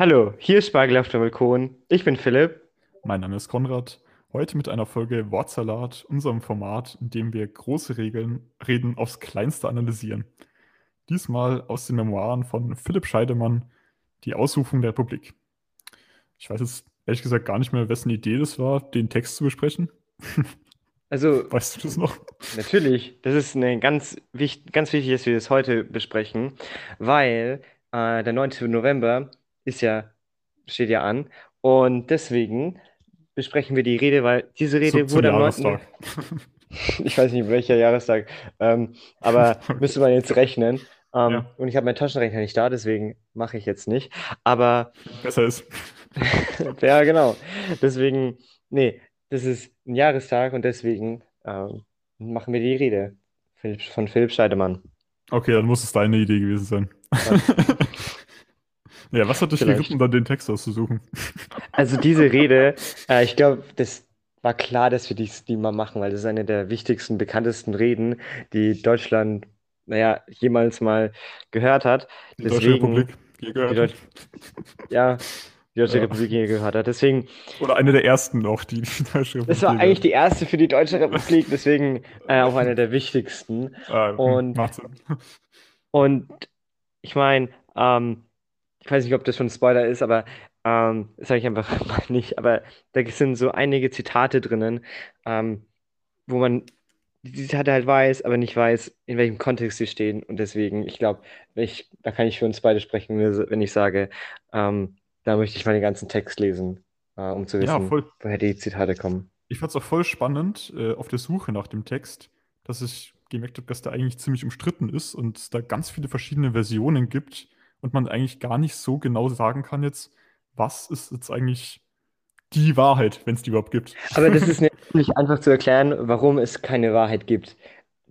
Hallo, hier ist Spargel auf dem Balkon. Ich bin Philipp. Mein Name ist Konrad. Heute mit einer Folge Wortsalat, unserem Format, in dem wir große Regeln, Reden aufs Kleinste analysieren. Diesmal aus den Memoiren von Philipp Scheidemann, Die Ausrufung der Republik. Ich weiß jetzt ehrlich gesagt gar nicht mehr, wessen Idee das war, den Text zu besprechen. Also, Weißt du das noch? natürlich, das ist eine ganz, wichtig, ganz wichtig, dass wir das heute besprechen, weil äh, der 19. November ist ja, steht ja an und deswegen besprechen wir die Rede, weil diese Zu, Rede zum wurde am 9. Jahrestag. Ich weiß nicht, welcher Jahrestag, ähm, aber müsste man jetzt rechnen. Ähm, Ja, und ich habe meinen Taschenrechner nicht da, deswegen mache ich jetzt nicht. Aber besser ist. Ja, genau. Deswegen, nee, das ist ein Jahrestag und deswegen ähm, machen wir die Rede von Philipp Scheidemann. Okay, dann muss es deine Idee gewesen sein. Ja, was hat dich vielleicht. geritten, dann den Text auszusuchen? Also diese Rede, äh, ich glaube, das war klar, dass wir dies, die mal machen, weil das ist eine der wichtigsten, bekanntesten Reden, die Deutschland, naja, jemals mal gehört hat. Die Deutsche Deswegen, Republik, je gehört Deutsche, hat. ja, die Deutsche Ja. Republik je gehört hat. Deswegen, Oder eine der ersten noch, die die Deutsche das Republik war je eigentlich die erste für die Deutsche Republik, deswegen äh, auch eine der wichtigsten. Ah, Und macht Sinn. Und ich meine, ähm, ich weiß nicht, ob das schon ein Spoiler ist, aber ähm, das sage ich einfach mal nicht. Aber da sind so einige Zitate drinnen, ähm, wo man die Zitate halt weiß, aber nicht weiß, in welchem Kontext sie stehen. Und deswegen, ich glaube, da kann ich für uns beide sprechen, wenn ich sage, ähm, da möchte ich mal den ganzen Text lesen, äh, um zu Ja, wissen, voll. woher die Zitate kommen. Ich fand es auch voll spannend äh, auf der Suche nach dem Text, dass ich gemerkt habe, dass der eigentlich ziemlich umstritten ist und es da ganz viele verschiedene Versionen gibt und man eigentlich gar nicht so genau sagen kann jetzt, was ist jetzt eigentlich die Wahrheit, wenn es die überhaupt gibt. Aber das ist natürlich einfach zu erklären, warum es keine Wahrheit gibt.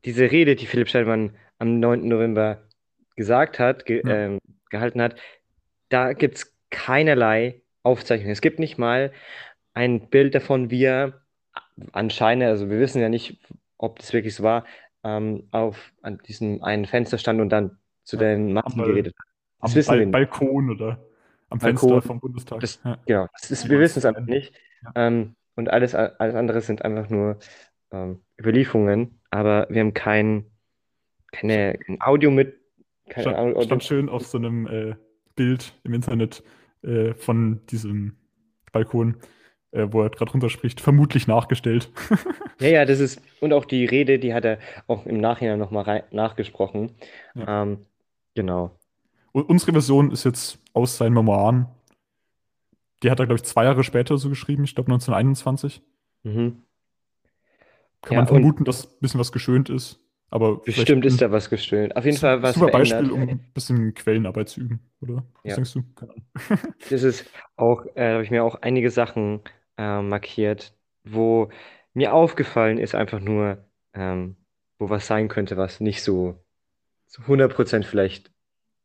Diese Rede, die Philipp Scheidemann am 9. November gesagt hat, ge Ja. ähm, gehalten hat, da gibt es keinerlei Aufzeichnung. Es gibt nicht mal ein Bild davon, wie er anscheinend, also wir wissen ja nicht, ob das wirklich so war, ähm, auf an diesem einen Fenster stand und dann zu Ja, den Massen geredet hat. Am Bal. Balkon oder am Fenster Balkon, vom Bundestag. das, Ja, genau, das ist, wir wissen es einfach nicht. Ja. Ähm, und alles, alles andere sind einfach nur ähm, Überlieferungen, aber wir haben kein, keine, kein Audio mit, kein Stand, Audio. stand schön auf so einem äh, Bild im Internet äh, von diesem Balkon, äh, wo er gerade runterspricht, vermutlich nachgestellt. Ja, ja, das ist, und auch die Rede, die hat er auch im Nachhinein nochmal nachgesprochen. Ja. Ähm, genau. Unsere Version ist jetzt aus seinen Memoiren. Die hat er, glaube ich, zwei Jahre später so geschrieben, ich glaube 1921. Mhm. Kann Ja, man vermuten, dass ein bisschen was geschönt ist. Aber bestimmt ist da was gestöhnt. Auf jeden Fall was super verändert. Beispiel, um ein bisschen Quellenarbeit zu üben, oder? Was Ja. denkst du? Keine Ahnung. Das ist auch, äh, habe ich mir auch einige Sachen äh, markiert, wo mir aufgefallen ist, einfach nur, ähm, wo was sein könnte, was nicht so zu 100% vielleicht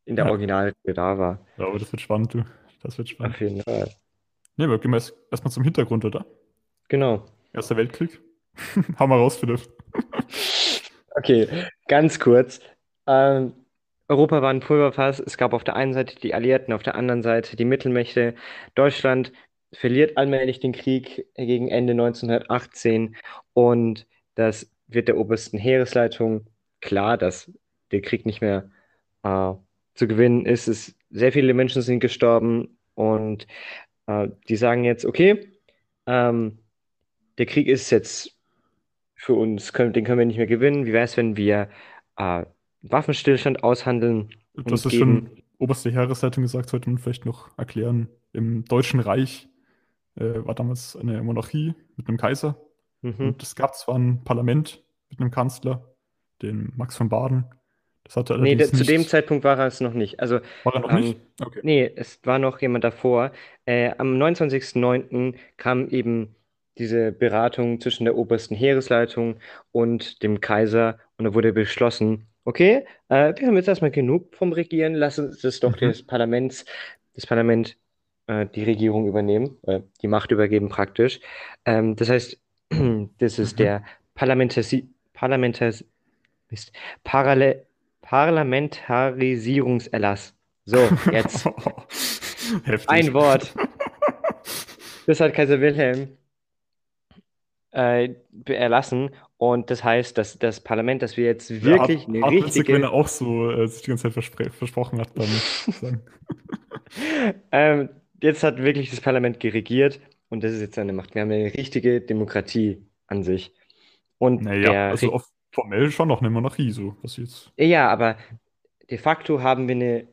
in der Ja. Originalrede da war. Ja, aber das wird spannend, du. Das wird Auf spannend. jeden Fall. Ne, gehen wir erst- erstmal zum Hintergrund, oder? Genau. Erster Weltkrieg. Hau mal raus, Philipp. Okay, ganz kurz. Ähm, Europa war ein Pulverfass. Es gab auf der einen Seite die Alliierten, auf der anderen Seite die Mittelmächte. Deutschland verliert allmählich den Krieg gegen Ende 1918 und das wird der obersten Heeresleitung klar, dass der Krieg nicht mehr äh, zu gewinnen ist. Es, sehr viele Menschen sind gestorben und äh, die sagen jetzt, okay, ähm, der Krieg ist jetzt für uns, können, den können wir nicht mehr gewinnen. Wie wäre es, wenn wir äh, Waffenstillstand aushandeln hast es geben, schon oberste Heeresleitung gesagt, sollte man vielleicht noch erklären. Im Deutschen Reich äh, war damals eine Monarchie mit einem Kaiser. mhm. Und es gab zwar ein Parlament mit einem Kanzler, den Max von Baden. Das hatte Nee, allerdings zu dem. Zeitpunkt war er es noch nicht. Also, War er noch ähm, nicht? Okay. nee, es war noch jemand davor. Äh, am 29.09. kam eben diese Beratung zwischen der obersten Heeresleitung und dem Kaiser und da wurde beschlossen, okay, äh, wir haben jetzt erstmal genug vom Regieren, lass uns das doch Mhm. des Parlaments, das Parlament äh, die Regierung übernehmen, äh, die Macht übergeben praktisch. Ähm, das heißt, das ist Mhm. der Parlamentasi Parlamentas Mist, Parale Parlamentarisierungserlass. So, jetzt. Heftig. Ein Wort. Das hat Kaiser Wilhelm äh, erlassen. Und das heißt, dass das Parlament, dass wir jetzt wirklich ja, eine hart, hart witzig, wenn richtige. er auch so äh, sich die ganze Zeit verspre versprochen hat Sagen. Ähm, jetzt hat wirklich das Parlament geregiert und das ist jetzt seine Macht. Wir haben eine richtige Demokratie an sich. Und Naja, also auf, formell schon noch eine Monarchie, so was jetzt. Ja, aber de facto haben wir eine,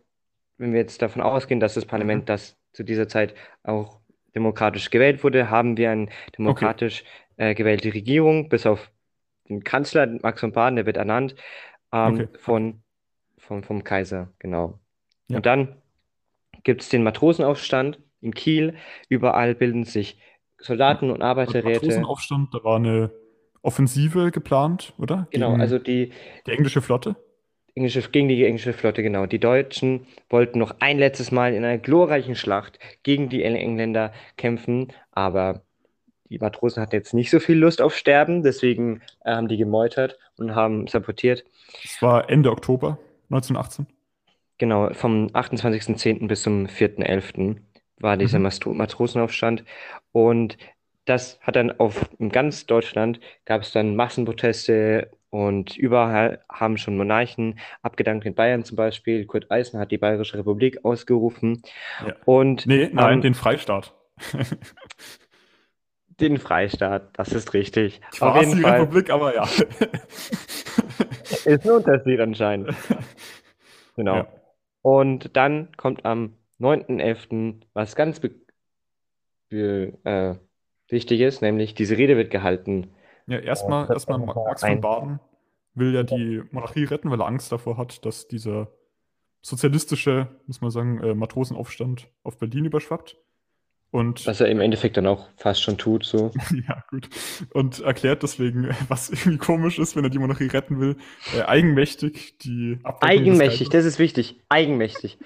wenn wir jetzt davon ausgehen, dass das Parlament, Mhm. das zu dieser Zeit auch demokratisch gewählt wurde, haben wir eine demokratisch äh, gewählte Regierung, bis auf den Kanzler, Max von Baden, der wird ernannt, ähm, Okay. von, vom, vom Kaiser, genau. Ja. Und dann gibt es den Matrosenaufstand in Kiel. Überall bilden sich Soldaten und Und Arbeiterräte. Matrosenaufstand, da war eine Offensive geplant, oder? Genau, Gegen also die, die englische Flotte. Englische, gegen die englische Flotte, genau. Die Deutschen wollten noch ein letztes Mal in einer glorreichen Schlacht gegen die Eng- Engländer kämpfen, aber die Matrosen hatten jetzt nicht so viel Lust auf Sterben, deswegen äh, haben die gemeutert und haben sabotiert. Das war Ende Oktober 1918. Genau, vom 28.10. bis zum 4.11. war dieser Mhm. Matrosenaufstand und das hat dann auf in ganz Deutschland gab es dann Massenproteste und überall haben schon Monarchen abgedankt, in Bayern zum Beispiel. Kurt Eisner hat die Bayerische Republik ausgerufen Ja. und Nee, nein, ähm, den Freistaat. den Freistaat, das ist richtig. Auf Quasi jeden Fall Republik, aber ja. ist ein Unterschied anscheinend. Genau. Ja. Und dann kommt am 9.11. was ganz be be äh, wichtig ist, nämlich diese Rede wird gehalten. Ja, erstmal, Äh, erstmal Max von Baden will ja die Monarchie retten, weil er Angst davor hat, dass dieser sozialistische, muss man sagen, äh, Matrosenaufstand auf Berlin überschwappt. Und Was er im Endeffekt dann auch fast schon tut, so. ja, gut. Und erklärt deswegen, was irgendwie komisch ist, wenn er die Monarchie retten will, äh, eigenmächtig die Abdankung des Eigenmächtig, das ist wichtig. Eigenmächtig.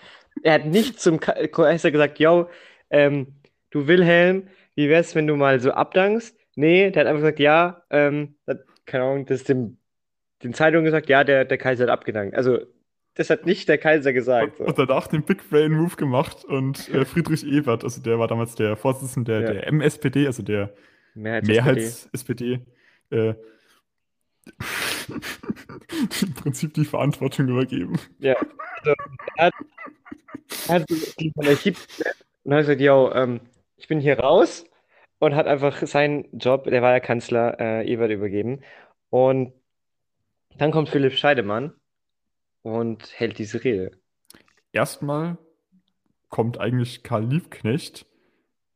Er hat nicht zum Ka- Kaiser gesagt, yo, ähm, du Wilhelm, wie wär's, wenn du mal so abdankst? Nee, der hat einfach gesagt, ja, ähm, hat, keine Ahnung, das dem, den Zeitungen gesagt, ja, der, der Kaiser hat abgedankt. Also, das hat nicht der Kaiser gesagt. Und, So. und danach den Big Brain Move gemacht und äh, Friedrich Ebert, also der war damals der Vorsitzende der, Ja. der MSPD, also der Mehrheits-SPD. Mehrheits-SPD, äh, im Prinzip die Verantwortung übergeben. Ja, also, er hat, er hat die Monarchie und hat gesagt, yo, ähm, ich bin hier raus und hat einfach seinen Job, der war ja Kanzler, äh, Ebert übergeben. Und dann kommt Philipp Scheidemann und hält diese Rede. Erstmal kommt eigentlich Karl Liebknecht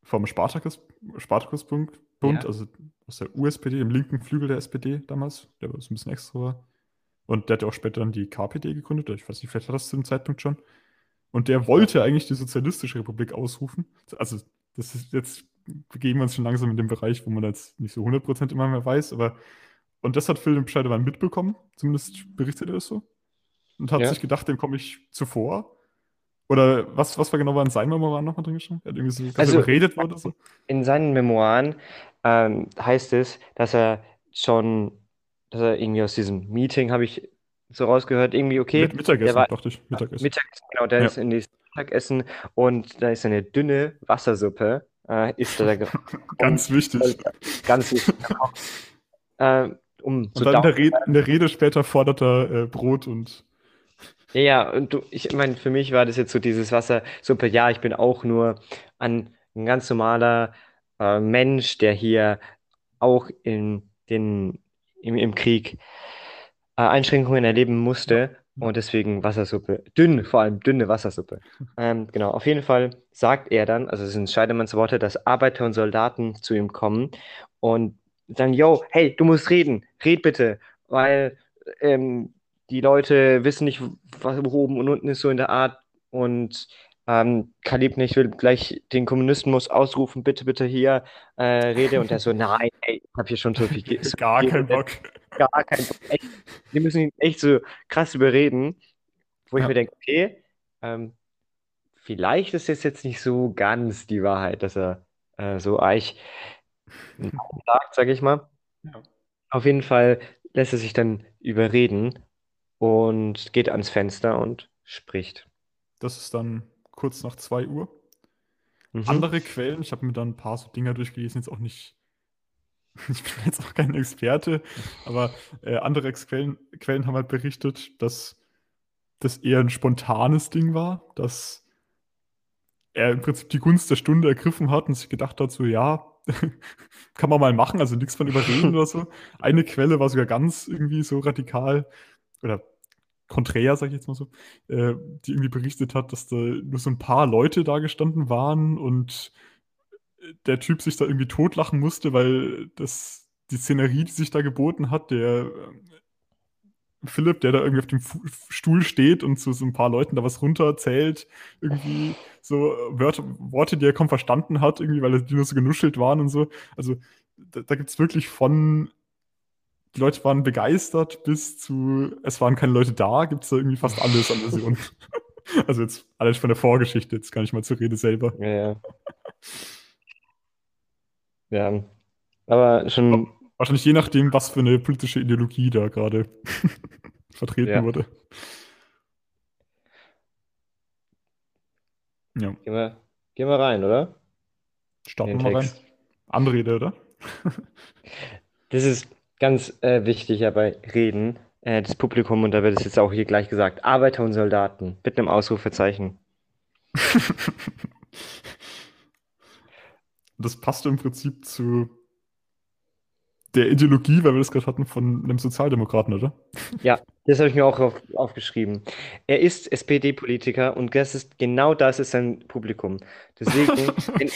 vom Spartakus, Spartakusbund, Bund, Ja. also aus der USPD, dem linken Flügel der SPD damals, der war so ein bisschen extra war. Und der hat ja auch später dann die KPD gegründet, ich weiß nicht, vielleicht hat das zu dem Zeitpunkt schon. Und der wollte eigentlich die Sozialistische Republik ausrufen. Also, das ist jetzt, begeben wir uns schon langsam in den Bereich, wo man jetzt nicht so 100% immer mehr weiß, aber und das hat Philipp Scheidemann mitbekommen, zumindest berichtet er es so. Und hat Ja. sich gedacht, dem komme ich zuvor. Oder was, was war genau war in seinem Memoiren nochmal drin geschrieben? Er hat irgendwie so Also- überredet worden oder so. In seinen Memoiren ähm, heißt es, dass er schon, dass er irgendwie aus diesem Meeting, habe ich so rausgehört, irgendwie, okay, Mit Mittagessen, war dachte ich. Mittagessen. Mittagessen, genau, der Ja. ist in dieses Mittagessen und da ist eine dünne Wassersuppe, äh, ist da Ganz wichtig. ganz wichtig. äh, um Und so dann in der, Rede, in der Rede später fordert er äh, Brot und Ja, ja, und du, ich meine, für mich war das jetzt so dieses Wassersuppe, ja, ich bin auch nur ein, ein ganz normaler äh, Mensch, der hier auch in den, im, im Krieg äh, Einschränkungen erleben musste und deswegen Wassersuppe. Dünn, vor allem dünne Wassersuppe. Ähm, genau, auf jeden Fall sagt er dann, also es sind Scheidemanns Worte, dass Arbeiter und Soldaten zu ihm kommen und sagen, yo, hey, du musst reden, red bitte, weil ähm, die Leute wissen nicht, was wo oben und unten ist, so in der Art. Und ähm, Kalib nicht will gleich den Kommunismus ausrufen, bitte, bitte hier äh, rede. Und er so, nein, ey, ich hab hier schon so viel, so gar viel kein geredet, Bock. Gar kein Bock. Echt, die müssen ihn echt so krass überreden, wo ich Ja. mir denke, okay, ähm, vielleicht ist es jetzt nicht so ganz die Wahrheit, dass er äh, so eich sagt, sag ich mal. Ja. Auf jeden Fall lässt er sich dann überreden und geht ans Fenster und spricht. Das ist dann kurz nach 2 Uhr. Mhm. Andere Quellen, ich habe mir dann ein paar so Dinger durchgelesen, jetzt auch nicht, ich bin jetzt auch kein Experte, aber äh, andere Quellen, Quellen haben halt berichtet, dass das eher ein spontanes Ding war, dass er im Prinzip die Gunst der Stunde ergriffen hat und sich gedacht hat, so ja, kann man mal machen, also nichts von überreden oder so. Eine Quelle war sogar ganz irgendwie so radikal oder konträr, sag ich jetzt mal so, äh, die irgendwie berichtet hat, dass da nur so ein paar Leute da gestanden waren und der Typ sich da irgendwie totlachen musste, weil das die Szenerie, die sich da geboten hat, der äh, Philipp, der da irgendwie auf dem Stuhl steht und zu so ein paar Leuten da was runterzählt, irgendwie so Wörter, Worte, die er kaum verstanden hat, irgendwie, weil die nur so genuschelt waren und so. Also da, da gibt es wirklich von die Leute waren begeistert bis zu es waren keine Leute da, gibt es da irgendwie fast alles an Versionen. also jetzt alles von der Vorgeschichte, jetzt gar nicht mal zur Rede selber. Ja, ja. Ja, aber schon, Wahrscheinlich je nachdem, was für eine politische Ideologie da gerade vertreten Ja. wurde. Ja, gehen wir, gehen wir rein, oder? starten wir mal rein. Anrede, oder? Das ist ganz äh, wichtig ja bei Reden, äh, das Publikum, und da wird es jetzt auch hier gleich gesagt, Arbeiter und Soldaten, mit einem Ausrufezeichen. Das passt im Prinzip zu der Ideologie, weil wir das gerade hatten, von einem Sozialdemokraten, oder? Ja, das habe ich mir auch auf, aufgeschrieben. Er ist SPD-Politiker und das ist genau das ist sein Publikum. Deswegen, wenn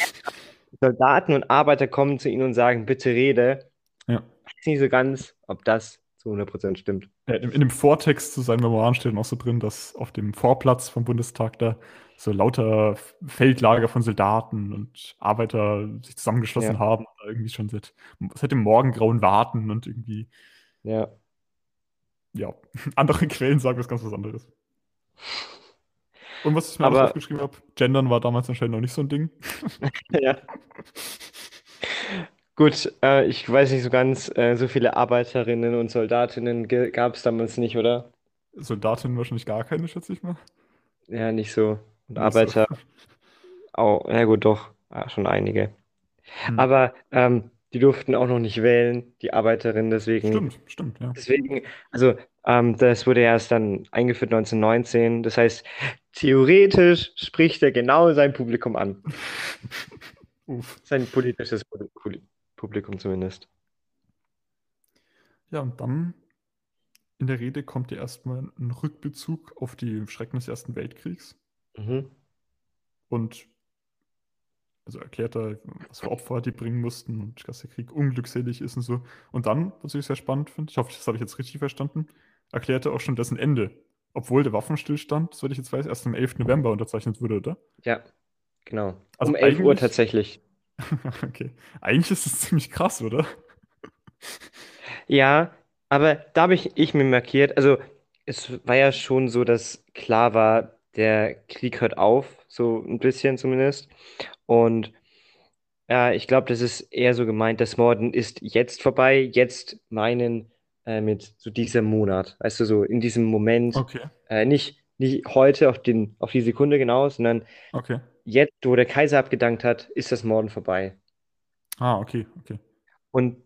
Soldaten und Arbeiter kommen zu ihm und sagen, bitte rede, Ja. weiß nicht so ganz, ob das zu 100% stimmt. In, in dem Vortext zu seinen Memoiren steht auch so drin, dass auf dem Vorplatz vom Bundestag da so lauter Feldlager von Soldaten und Arbeiter sich zusammengeschlossen Ja. haben, irgendwie schon seit, seit dem Morgengrauen warten und irgendwie, Ja. ja, andere Quellen sagen was ganz was anderes. Und was ich mir Aber- aufgeschrieben habe, Gendern war damals anscheinend noch nicht so ein Ding. Ja. Gut, äh, ich weiß nicht so ganz, äh, so viele Arbeiterinnen und Soldatinnen gab es damals nicht, oder? Soldatinnen wahrscheinlich gar keine, schätze ich mal. Ja, nicht so. Und. Arbeiter auch, ja gut, doch, ja, schon einige. Hm. Aber ähm, die durften auch noch nicht wählen, die Arbeiterinnen, deswegen, Stimmt, stimmt, ja. deswegen, also ähm, das wurde erst dann eingeführt 1919. Das heißt, theoretisch spricht er genau sein Publikum an. Uff. Sein politisches Pu- Pu- Publikum zumindest. Ja, und dann in der Rede kommt ja erstmal ein Rückbezug auf die Schrecken des Ersten Weltkriegs Mhm. und also erklärt er, was für Opfer die bringen mussten und dass der Krieg unglückselig ist und so. Und dann, was ich sehr spannend finde, ich hoffe, das habe ich jetzt richtig verstanden, erklärt er auch schon dessen Ende. Obwohl der Waffenstillstand, soweit ich jetzt weiß, erst am 11. November unterzeichnet wurde, oder? Ja, genau. Also Um 11 Uhr tatsächlich. okay. Eigentlich ist es ziemlich krass, oder? Ja, aber da habe ich, ich mir markiert, also es war ja schon so, dass klar war, der Krieg hört auf, so ein bisschen zumindest. Und ja, ich glaube, das ist eher so gemeint, das Morden ist jetzt vorbei, jetzt meinen äh, mit so diesem Monat, weißt du, so in diesem Moment, Okay, äh, nicht, nicht heute auf den, auf die Sekunde genau, sondern okay. jetzt, wo der Kaiser abgedankt hat, ist das Morden vorbei. Ah, okay, okay. Und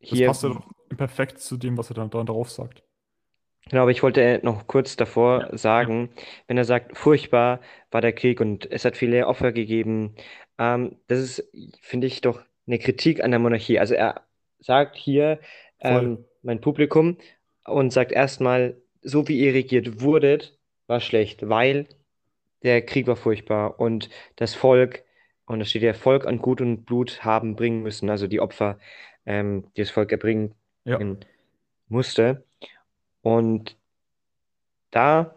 Das hier. passt ja doch perfekt zu dem, was er dann da darauf sagt. Genau, aber ich wollte noch kurz davor Ja, sagen, wenn er sagt, furchtbar war der Krieg und es hat viele Opfer gegeben, ähm, das ist, finde ich, doch eine Kritik an der Monarchie. Also er sagt hier, ähm, mein Publikum und sagt erstmal, so wie ihr regiert wurdet, war schlecht, weil der Krieg war furchtbar und das Volk, und da steht ja, Volk an Gut und Blut haben bringen müssen, also die Opfer, ähm, die das Volk erbringen Ja. musste. Und da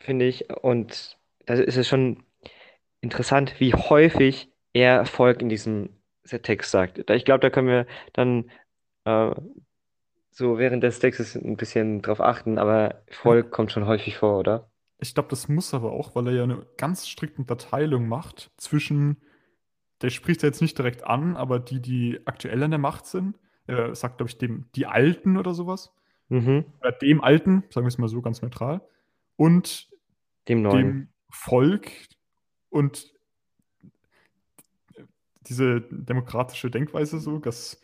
finde ich, und da ist es schon interessant, wie häufig er Volk in diesem Text sagt. Ich glaube, da können wir dann äh, so während des Textes ein bisschen drauf achten, aber Volk kommt schon häufig vor, oder? Ich glaube, das muss aber auch, weil er ja eine ganz strikte Unterteilung macht zwischen, der spricht er jetzt nicht direkt an, aber die, die aktuell an der Macht sind, er sagt, glaube ich, dem, die Alten oder sowas, Mhm. oder dem Alten, sagen wir es mal so ganz neutral, und Dem Neuen. dem Volk und diese demokratische Denkweise so, dass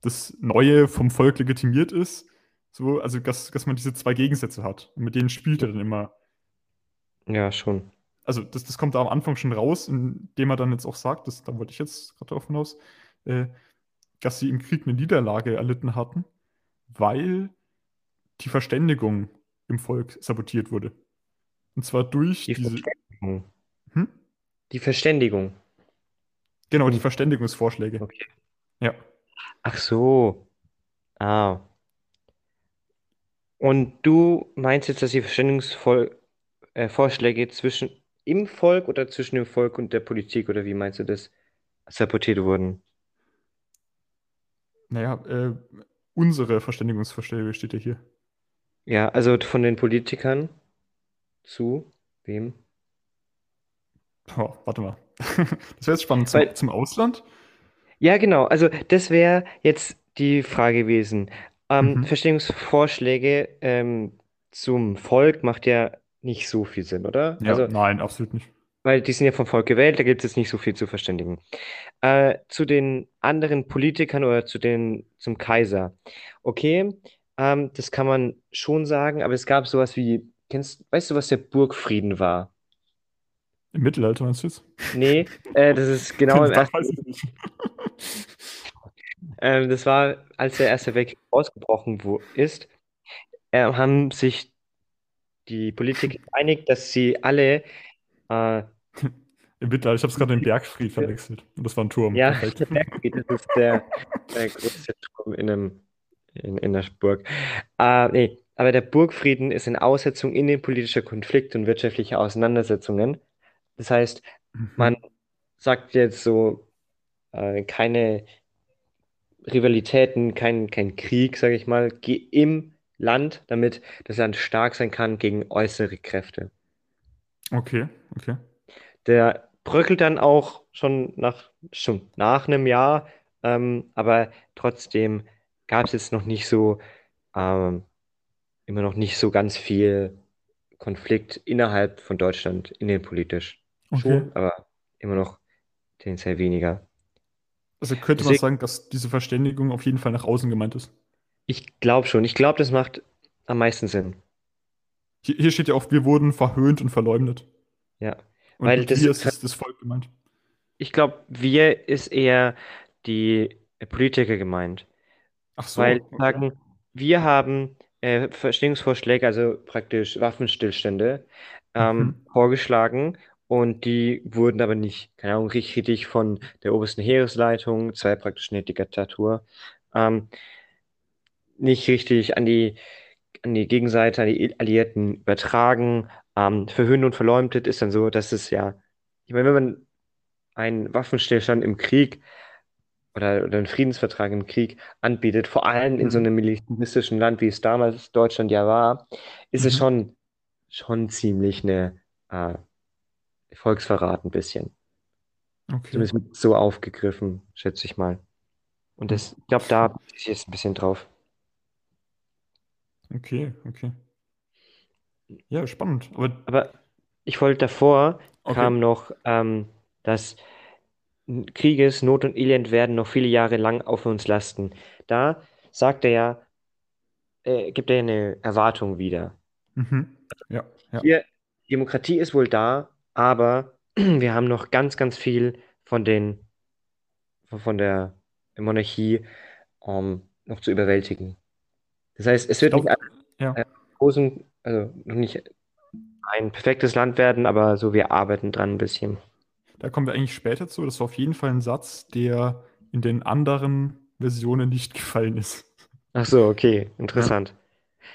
das Neue vom Volk legitimiert ist. So, also dass, dass man diese zwei Gegensätze hat. Und mit denen spielt er dann immer. Ja, schon. Also das, das kommt da am Anfang schon raus, indem er dann jetzt auch sagt, das, da wollte ich jetzt gerade darauf hinaus, äh, dass sie im Krieg eine Niederlage erlitten hatten, weil die Verständigung im Volk sabotiert wurde. Und zwar durch Die diese. Verständigung. Hm? Die Verständigung. Genau, die Hm. Verständigungsvorschläge. Okay. Ja. Ach so. Ah. Und du meinst jetzt, dass die Verständigungsvorschläge zwischen im Volk oder zwischen dem Volk und der Politik oder wie meinst du das sabotiert wurden? Naja, äh, unsere Verständigungsvorschläge steht ja hier. Ja, also von den Politikern zu wem? Oh, warte mal. Das wäre jetzt spannend. Weil, Zum, zum Ausland? ja, genau. Also das wäre jetzt die Frage gewesen. Ähm, Mhm. Verständigungsvorschläge ähm, zum Volk macht ja nicht so viel Sinn, oder? Ja, Also, nein, absolut nicht. weil die sind ja vom Volk gewählt, da gibt es jetzt nicht so viel zu verständigen. Äh, zu den anderen Politikern oder zu den, zum Kaiser. Okay, ähm, das kann man schon sagen, aber es gab sowas wie, kennst, weißt du, was der Burgfrieden war? Im Mittelalter meinst du jetzt? Nee, äh, das ist genau im Das Ersten ich nicht. Ähm, das war, als der Erste Weltkrieg ausgebrochen ist, äh, haben sich die Politiker geeinigt, dass sie alle, äh, Im Mittelalter, ich habe es gerade in den Bergfried verwechselt. Und das war ein Turm. ja, Perfekt. der Bergfried, das ist der, der größte Turm in einem, in, in der Burg. Äh, nee, aber der Burgfrieden ist eine Aussetzung in den politischen Konflikt und wirtschaftliche Auseinandersetzungen. Das heißt, man Mhm. sagt jetzt so, äh, keine Rivalitäten, kein, kein Krieg, sage ich mal, im Land, damit das Land stark sein kann gegen äußere Kräfte. Okay, okay. Der bröckelt dann auch schon nach, schon nach einem Jahr, ähm, aber trotzdem gab es jetzt noch nicht so, ähm, immer noch nicht so ganz viel Konflikt innerhalb von Deutschland, innenpolitisch. Okay. Schon, aber immer noch tendenziell weniger. Also könnte man Deswegen, sagen, dass diese Verständigung auf jeden Fall nach außen gemeint ist. ich glaube schon, ich glaube, das macht am meisten Sinn. Hier, hier steht ja auch, wir wurden verhöhnt und verleumdet. Ja, Und weil das ist ist das, das Volk gemeint. Ich glaube, wir ist eher die Politiker gemeint, Ach so, weil okay. sagen, wir haben äh, Verständigungsvorschläge, also praktisch Waffenstillstände, ähm, Mhm. vorgeschlagen und die wurden aber nicht, keine Ahnung, richtig richtig von der obersten Heeresleitung, ja praktisch eine Diktatur, ähm, nicht richtig an die, an die Gegenseite, an die Alliierten übertragen. Ähm, verhöhnt und verleumdet ist dann so, dass es ja, ich meine, wenn man einen Waffenstillstand im Krieg oder, oder einen Friedensvertrag im Krieg anbietet, vor allem in so Mhm. einem militaristischen Land, wie es damals Deutschland ja war, ist es Mhm. schon, schon ziemlich eine äh, Volksverrat ein bisschen. Okay. Zumindest wird so aufgegriffen, schätze ich mal. Und das, ich glaube, da bin ich jetzt ein bisschen drauf. Okay, okay. Ja, spannend. Aber Aber ich wollte davor okay. kam noch, ähm, dass Krieges, Not und Elend werden noch viele Jahre lang auf uns lasten. Da sagt er ja, äh, gibt er eine Erwartung wieder. Mhm. Ja, ja. Hier, Demokratie ist wohl da, aber wir haben noch ganz, ganz viel von den, von der Monarchie ähm, noch zu überwältigen. Das heißt, es wird nicht ja. ein großen, also noch nicht ein perfektes Land werden, aber so wir arbeiten dran ein bisschen. Da kommen wir eigentlich später zu. Das war auf jeden Fall ein Satz, der in den anderen Versionen nicht gefallen ist. Ach so, okay, Ja. interessant.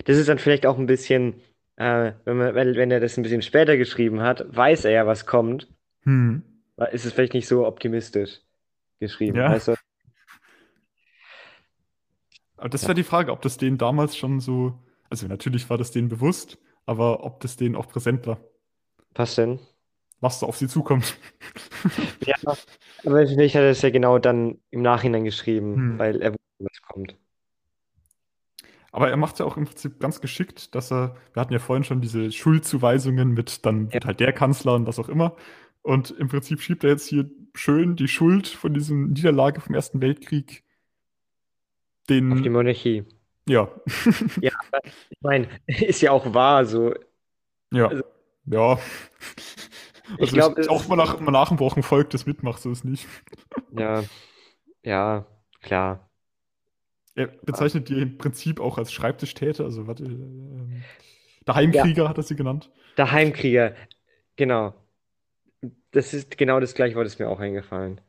Das ist dann vielleicht auch ein bisschen, äh, wenn man, wenn, wenn er das ein bisschen später geschrieben hat, weiß er ja, was kommt, Hm. ist es vielleicht nicht so optimistisch geschrieben, Ja. weißt du? Aber das Ja. wäre die Frage, ob das denen damals schon so, also natürlich war das denen bewusst, aber ob das denen auch präsent war, Was denn? Was da auf sie zukommt. Ja, aber vielleicht hat er es ja genau dann im Nachhinein geschrieben, Hm. weil er wusste, was kommt. Aber er macht ja auch im Prinzip ganz geschickt, dass er, wir hatten ja vorhin schon diese Schuldzuweisungen mit, dann Ja, wird halt der Kanzler und was auch immer. Und im Prinzip schiebt er jetzt hier schön die Schuld von diesem Niederlage vom Ersten Weltkrieg den. Auf die Monarchie. Ja. ja, ich meine, ist ja auch wahr, so. Ja. Also, ja. Also ich glaube, auch mal nach, mal nach dem Wochen das mitmacht, so ist nicht. Ja, ja, klar. Er bezeichnet die im Prinzip auch als Schreibtischtäter, also warte, äh, der Heimkrieger ja. hat er sie genannt. Der Heimkrieger, genau. Das ist genau das gleiche Wort, ist mir auch eingefallen.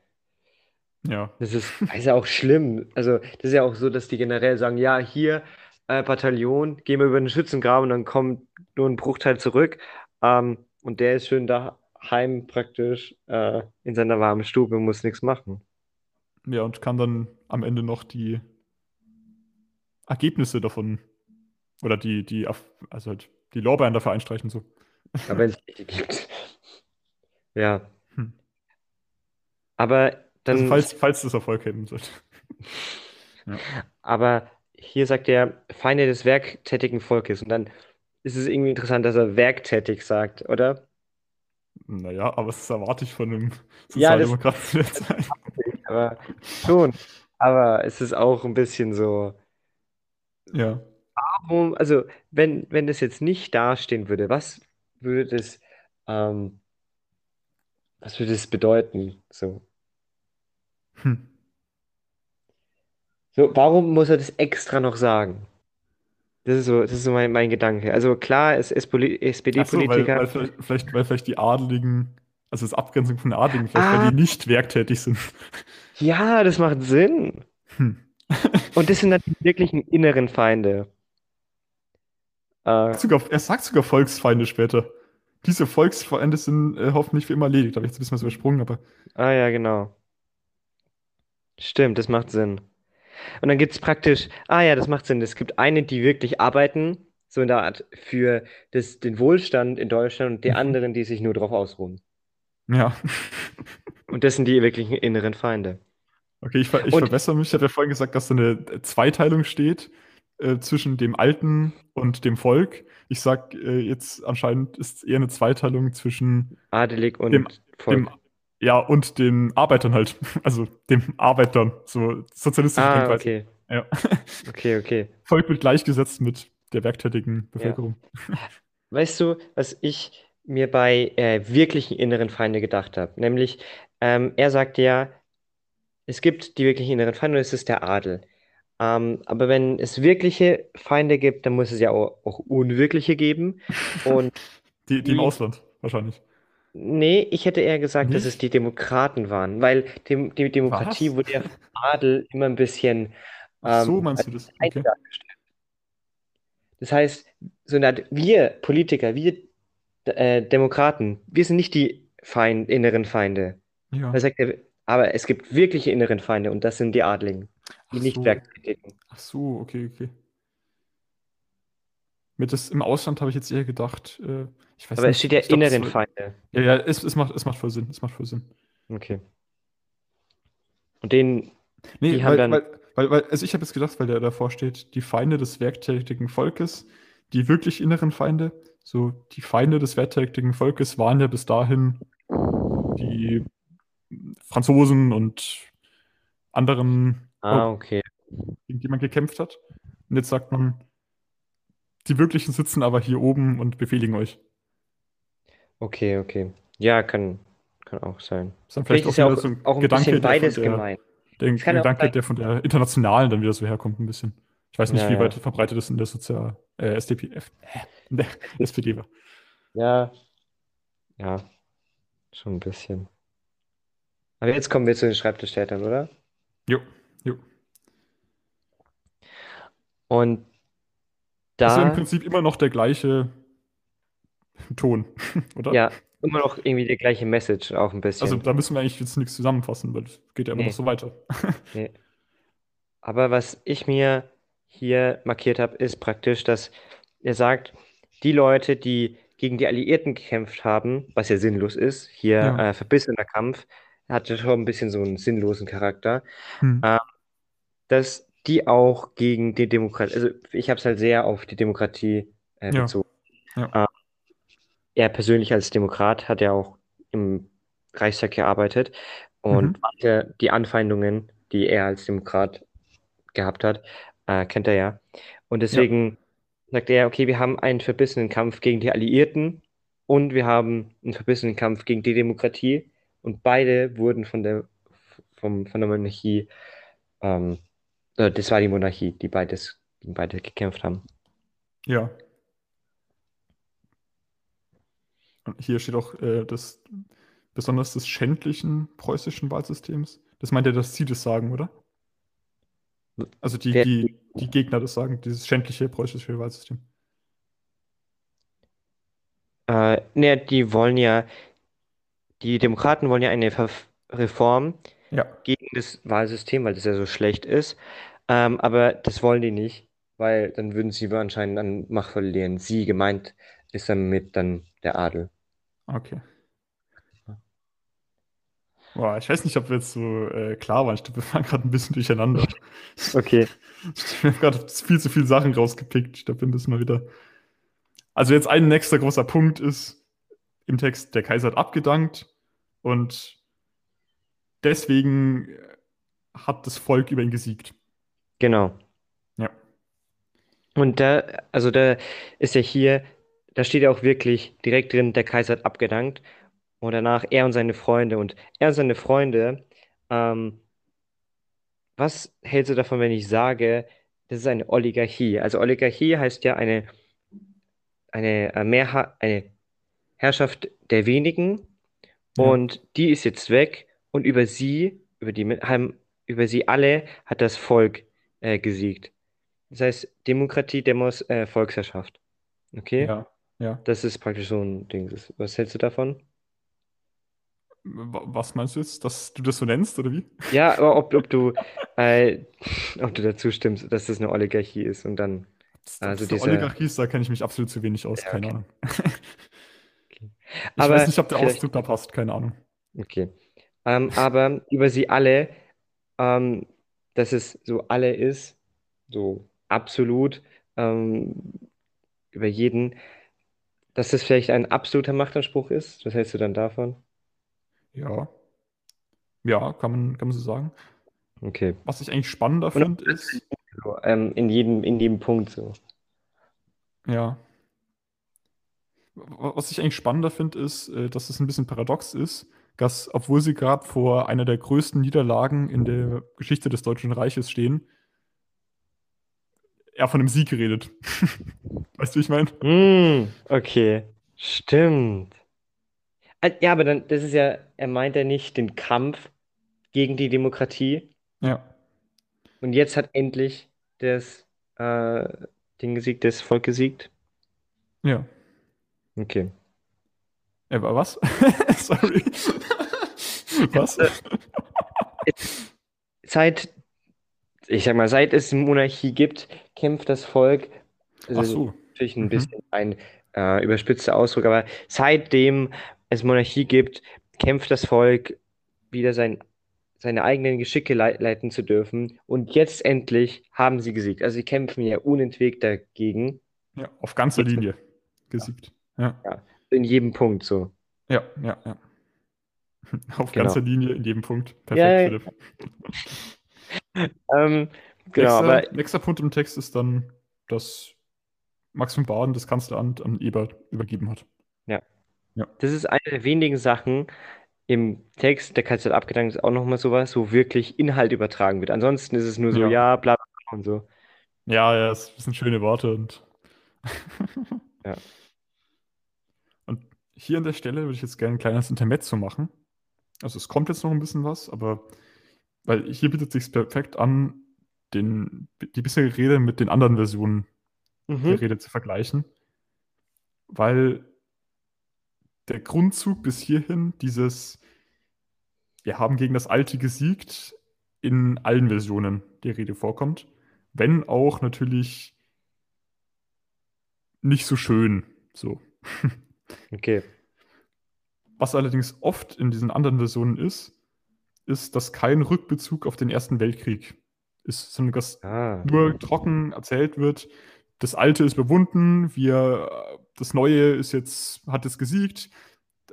Ja. Das ist, das ist ja auch schlimm. Also, das ist ja auch so, dass die generell sagen: Ja, hier, äh, Bataillon, gehen wir über den Schützengraben und dann kommt nur ein Bruchteil zurück. Ähm, und der ist schön daheim praktisch äh, in seiner warmen Stube und muss nichts machen. Ja, und kann dann am Ende noch die Ergebnisse davon oder die, die, also halt die Lorbeeren dafür einstreichen. So. Aber wenn es die gibt. Ja. Hm. Aber dann. Also falls, falls das Erfolg haben sollte. ja. Aber hier sagt er Feinde des werktätigen Volkes. Und dann ist es irgendwie interessant, dass er werktätig sagt, oder? Naja, aber das erwarte ich von einem Sozialdemokraten ja, das, Aber schon. Aber es ist auch ein bisschen so. Ja. Warum, also, wenn, wenn das jetzt nicht dastehen würde, was würde das, ähm, was würde das bedeuten? So. Hm. So, warum muss er das extra noch sagen? Das ist so, das ist so mein, mein Gedanke. Also klar, es ist SPD-Politiker. So, weil, weil vielleicht, weil vielleicht die Adeligen, also das Abgrenzung von den Adligen, vielleicht ah. weil die nicht werktätig sind. Ja, das macht Sinn. Hm. Und das sind dann die wirklichen inneren Feinde. Äh, sogar, er sagt sogar Volksfeinde später. Diese Volksfeinde sind äh, hoffentlich für immer erledigt. Habe ich jetzt ein bisschen was übersprungen, aber. Ah ja, genau. Stimmt, das macht Sinn. Und dann gibt es praktisch, ah ja, das macht Sinn. Es gibt eine, die wirklich arbeiten, so in der Art, für das, den Wohlstand in Deutschland und die mhm. anderen, die sich nur drauf ausruhen. Ja. und das sind die wirklichen inneren Feinde. Okay, ich, ver ich verbessere mich. Ich hatte ja vorhin gesagt, dass da eine Zweiteilung steht äh, zwischen dem Alten und dem Volk. Ich sag äh, jetzt anscheinend ist eher eine Zweiteilung zwischen Adelig und dem, Volk. Dem, ja, und den Arbeitern halt. Also dem Arbeitern. So sozialistische ah, Denkweise. Okay. Ja. okay, okay. Volk wird gleichgesetzt mit der werktätigen Bevölkerung. Ja. Weißt du, was ich mir bei äh, wirklichen inneren Feinde gedacht habe? Nämlich, ähm, er sagt ja, es gibt die wirklichen inneren Feinde und es ist der Adel. Ähm, aber wenn es wirkliche Feinde gibt, dann muss es ja auch, auch unwirkliche geben. Und die, die, die im Ausland wahrscheinlich. Nee, ich hätte eher gesagt, Nicht? dass es die Demokraten waren, weil die, die Demokratie Was? wurde ja vom Adel immer ein bisschen Ach so, ähm, meinst du das? Okay. Das heißt, so eine wir Politiker, wir äh, Demokraten, wir sind nicht die Feind, inneren Feinde. Ja. Er, aber es gibt wirkliche inneren Feinde und das sind die Adligen, die Ach nicht so. werktätigen. Ach so, okay, okay. Mit das im Ausland habe ich jetzt eher gedacht, äh, ich weiß Aber es steht ja glaub, inneren Feinde. Ja, ja, es, es, macht, es macht voll Sinn. Es macht voll Sinn. Okay. Und den, Nee, die haben weil, dann. weil, weil, weil, also ich habe jetzt gedacht, weil der davor steht, die Feinde des werktätigen Volkes, die wirklich inneren Feinde, so die Feinde des werktätigen Volkes waren ja bis dahin die Franzosen und anderen, Ah, okay. gegen die man gekämpft hat. Und jetzt sagt man, die wirklichen sitzen aber hier oben und befehligen euch. Okay, okay. Ja, kann, kann auch sein. Das ist dann vielleicht, vielleicht auch, ist ja auch, so ein Gedanke, bisschen beides der, gemeint. Der Gedanke, der von der internationalen dann wieder so herkommt, ein bisschen. Ich weiß nicht, ja, wie weit verbreitet das in der Sozial äh, SDPF, in der SPD war. Ja, ja, schon ein bisschen. Aber jetzt kommen wir zu den Schreibtischtätern, oder? Jo, jo. Und da. Das ist im Prinzip immer noch der gleiche Ton, oder? Ja, immer noch irgendwie die gleiche Message auch ein bisschen. Also da müssen wir eigentlich jetzt nichts zusammenfassen, weil es geht ja immer nee. noch so weiter. nee. Aber was ich mir hier markiert habe, ist praktisch, dass er sagt, die Leute, die gegen die Alliierten gekämpft haben, was ja sinnlos ist, hier ja. äh, verbissener Kampf, hatte schon ein bisschen so einen sinnlosen Charakter, hm. äh, dass die auch gegen die Demokratie, also ich habe es halt sehr auf die Demokratie äh, bezogen. Ja. Ja. Äh, er persönlich als Demokrat hat ja auch im Reichstag gearbeitet und Mhm. die Anfeindungen, die er als Demokrat gehabt hat, äh, kennt er ja. Und Ja, deswegen sagt er, okay, wir haben einen verbissenen Kampf gegen die Alliierten und wir haben einen verbissenen Kampf gegen die Demokratie. Und beide wurden von der, vom, von der Monarchie, ähm, äh, das war die Monarchie, die beides, gegen beide gekämpft haben. ja. Und hier steht auch äh, das besonders des schändlichen preußischen Wahlsystems. Das meint ja, dass Sie das sagen, oder? Also die, Wer- die, die Gegner das sagen, dieses schändliche preußische Wahlsystem. Äh, ne, die wollen ja, die Demokraten wollen ja eine Verf Reform Ja, gegen das Wahlsystem, weil das ja so schlecht ist. Ähm, aber das wollen die nicht, weil dann würden sie anscheinend an Macht verlieren. Sie gemeint ist damit dann der Adel. okay. Boah, ich weiß nicht, ob wir jetzt so äh, klar waren. Ich glaube, wir waren gerade ein bisschen durcheinander. Okay. Wir haben gerade viel zu viele Sachen rausgepickt. Ich glaube, wir müssen mal wieder. Also jetzt ein nächster großer Punkt ist im Text, der Kaiser hat abgedankt und deswegen hat das Volk über ihn gesiegt. Genau. Ja. Und da, also da ist ja hier, da steht ja auch wirklich direkt drin, der Kaiser hat abgedankt. Und danach er und seine Freunde. Und er und seine Freunde, ähm, was hältst du davon, wenn ich sage, das ist eine Oligarchie? Also Oligarchie heißt ja eine, eine, äh, Mehrha eine Herrschaft der wenigen. Ja. Und die ist jetzt weg. Und über sie, über die, haben, über sie alle hat das Volk äh, gesiegt. Das heißt, Demokratie, Demos, äh, Volksherrschaft. Okay? Ja, ja. Das ist praktisch so ein Ding. Was hältst du davon? Wa- Was meinst du jetzt, dass du das so nennst oder wie? Ja, aber ob, ob du, äh, ob du dazu stimmst, dass das eine Oligarchie ist und dann, Das, also das eine dieser, Oligarchie ist, da kenne ich mich absolut zu wenig aus, Ja, keine okay. Ahnung. Okay. Ich Aber weiß nicht, ob der Ausdruck da passt, keine Ahnung. okay. Ähm, aber über sie alle, ähm, dass es so alle ist, so absolut, ähm, über jeden, dass das vielleicht ein absoluter Machtanspruch ist. Was hältst du dann davon? Ja. Ja, kann man, kann man so sagen. Okay. Was ich eigentlich spannender finde, ist, So, ähm, in jedem, in jedem Punkt so. ja. Wa- Was ich eigentlich spannender finde, ist, äh, dass es ein bisschen paradox ist, dass, obwohl sie gerade vor einer der größten Niederlagen in der Geschichte des Deutschen Reiches stehen, er von einem Sieg redet. Weißt du, wie ich meine? Hm, okay, stimmt. Ah, Ja, aber dann, das ist ja, er meint ja nicht den Kampf gegen die Demokratie. Ja. Und jetzt hat endlich das äh, Ding gesiegt, das Volk gesiegt. Ja. Okay. Äh, wa- was? Sorry. Was? Seit, ich sag mal, seit es Monarchie gibt, kämpft das Volk, Ach also so. natürlich ein Mhm. bisschen ein äh, überspitzter Ausdruck, aber seitdem es Monarchie gibt, kämpft das Volk wieder sein, seine eigenen Geschicke lei- leiten zu dürfen. Und jetzt endlich haben sie gesiegt. Also sie kämpfen ja unentwegt dagegen, Ja, auf ganzer Linie gesiegt. Ja, in jedem Punkt so. ja, ja, ja. Auf Genau. ganzer Linie in jedem Punkt. Ja, Perfekt, ja. Philipp. Ähm, genau, nächster, aber nächster Punkt im Text ist dann, dass Max von Baden das Kanzleramt an Ebert übergeben hat. das ist eine der wenigen Sachen im Text, der hat abgedankt, ist auch nochmal sowas, wo wirklich Inhalt übertragen wird. Ansonsten ist es nur so, Ja. ja, bla bla bla und so. Ja, ja, es sind schöne Worte und. Ja. Hier an der Stelle würde ich jetzt gerne ein kleines Intermezzo machen. Also es kommt jetzt noch ein bisschen was, aber weil hier bietet sich perfekt an, den, die bisherige Rede mit den anderen Versionen der Mhm. Rede zu vergleichen, weil der Grundzug bis hierhin dieses wir haben gegen das Alte gesiegt in allen Versionen der Rede vorkommt, wenn auch natürlich nicht so schön so. Okay. Was allerdings oft in diesen anderen Versionen ist, ist, dass kein Rückbezug auf den Ersten Weltkrieg ist, sondern dass Ah. nur trocken erzählt wird, das Alte ist überwunden, wir, das Neue ist jetzt, hat jetzt gesiegt,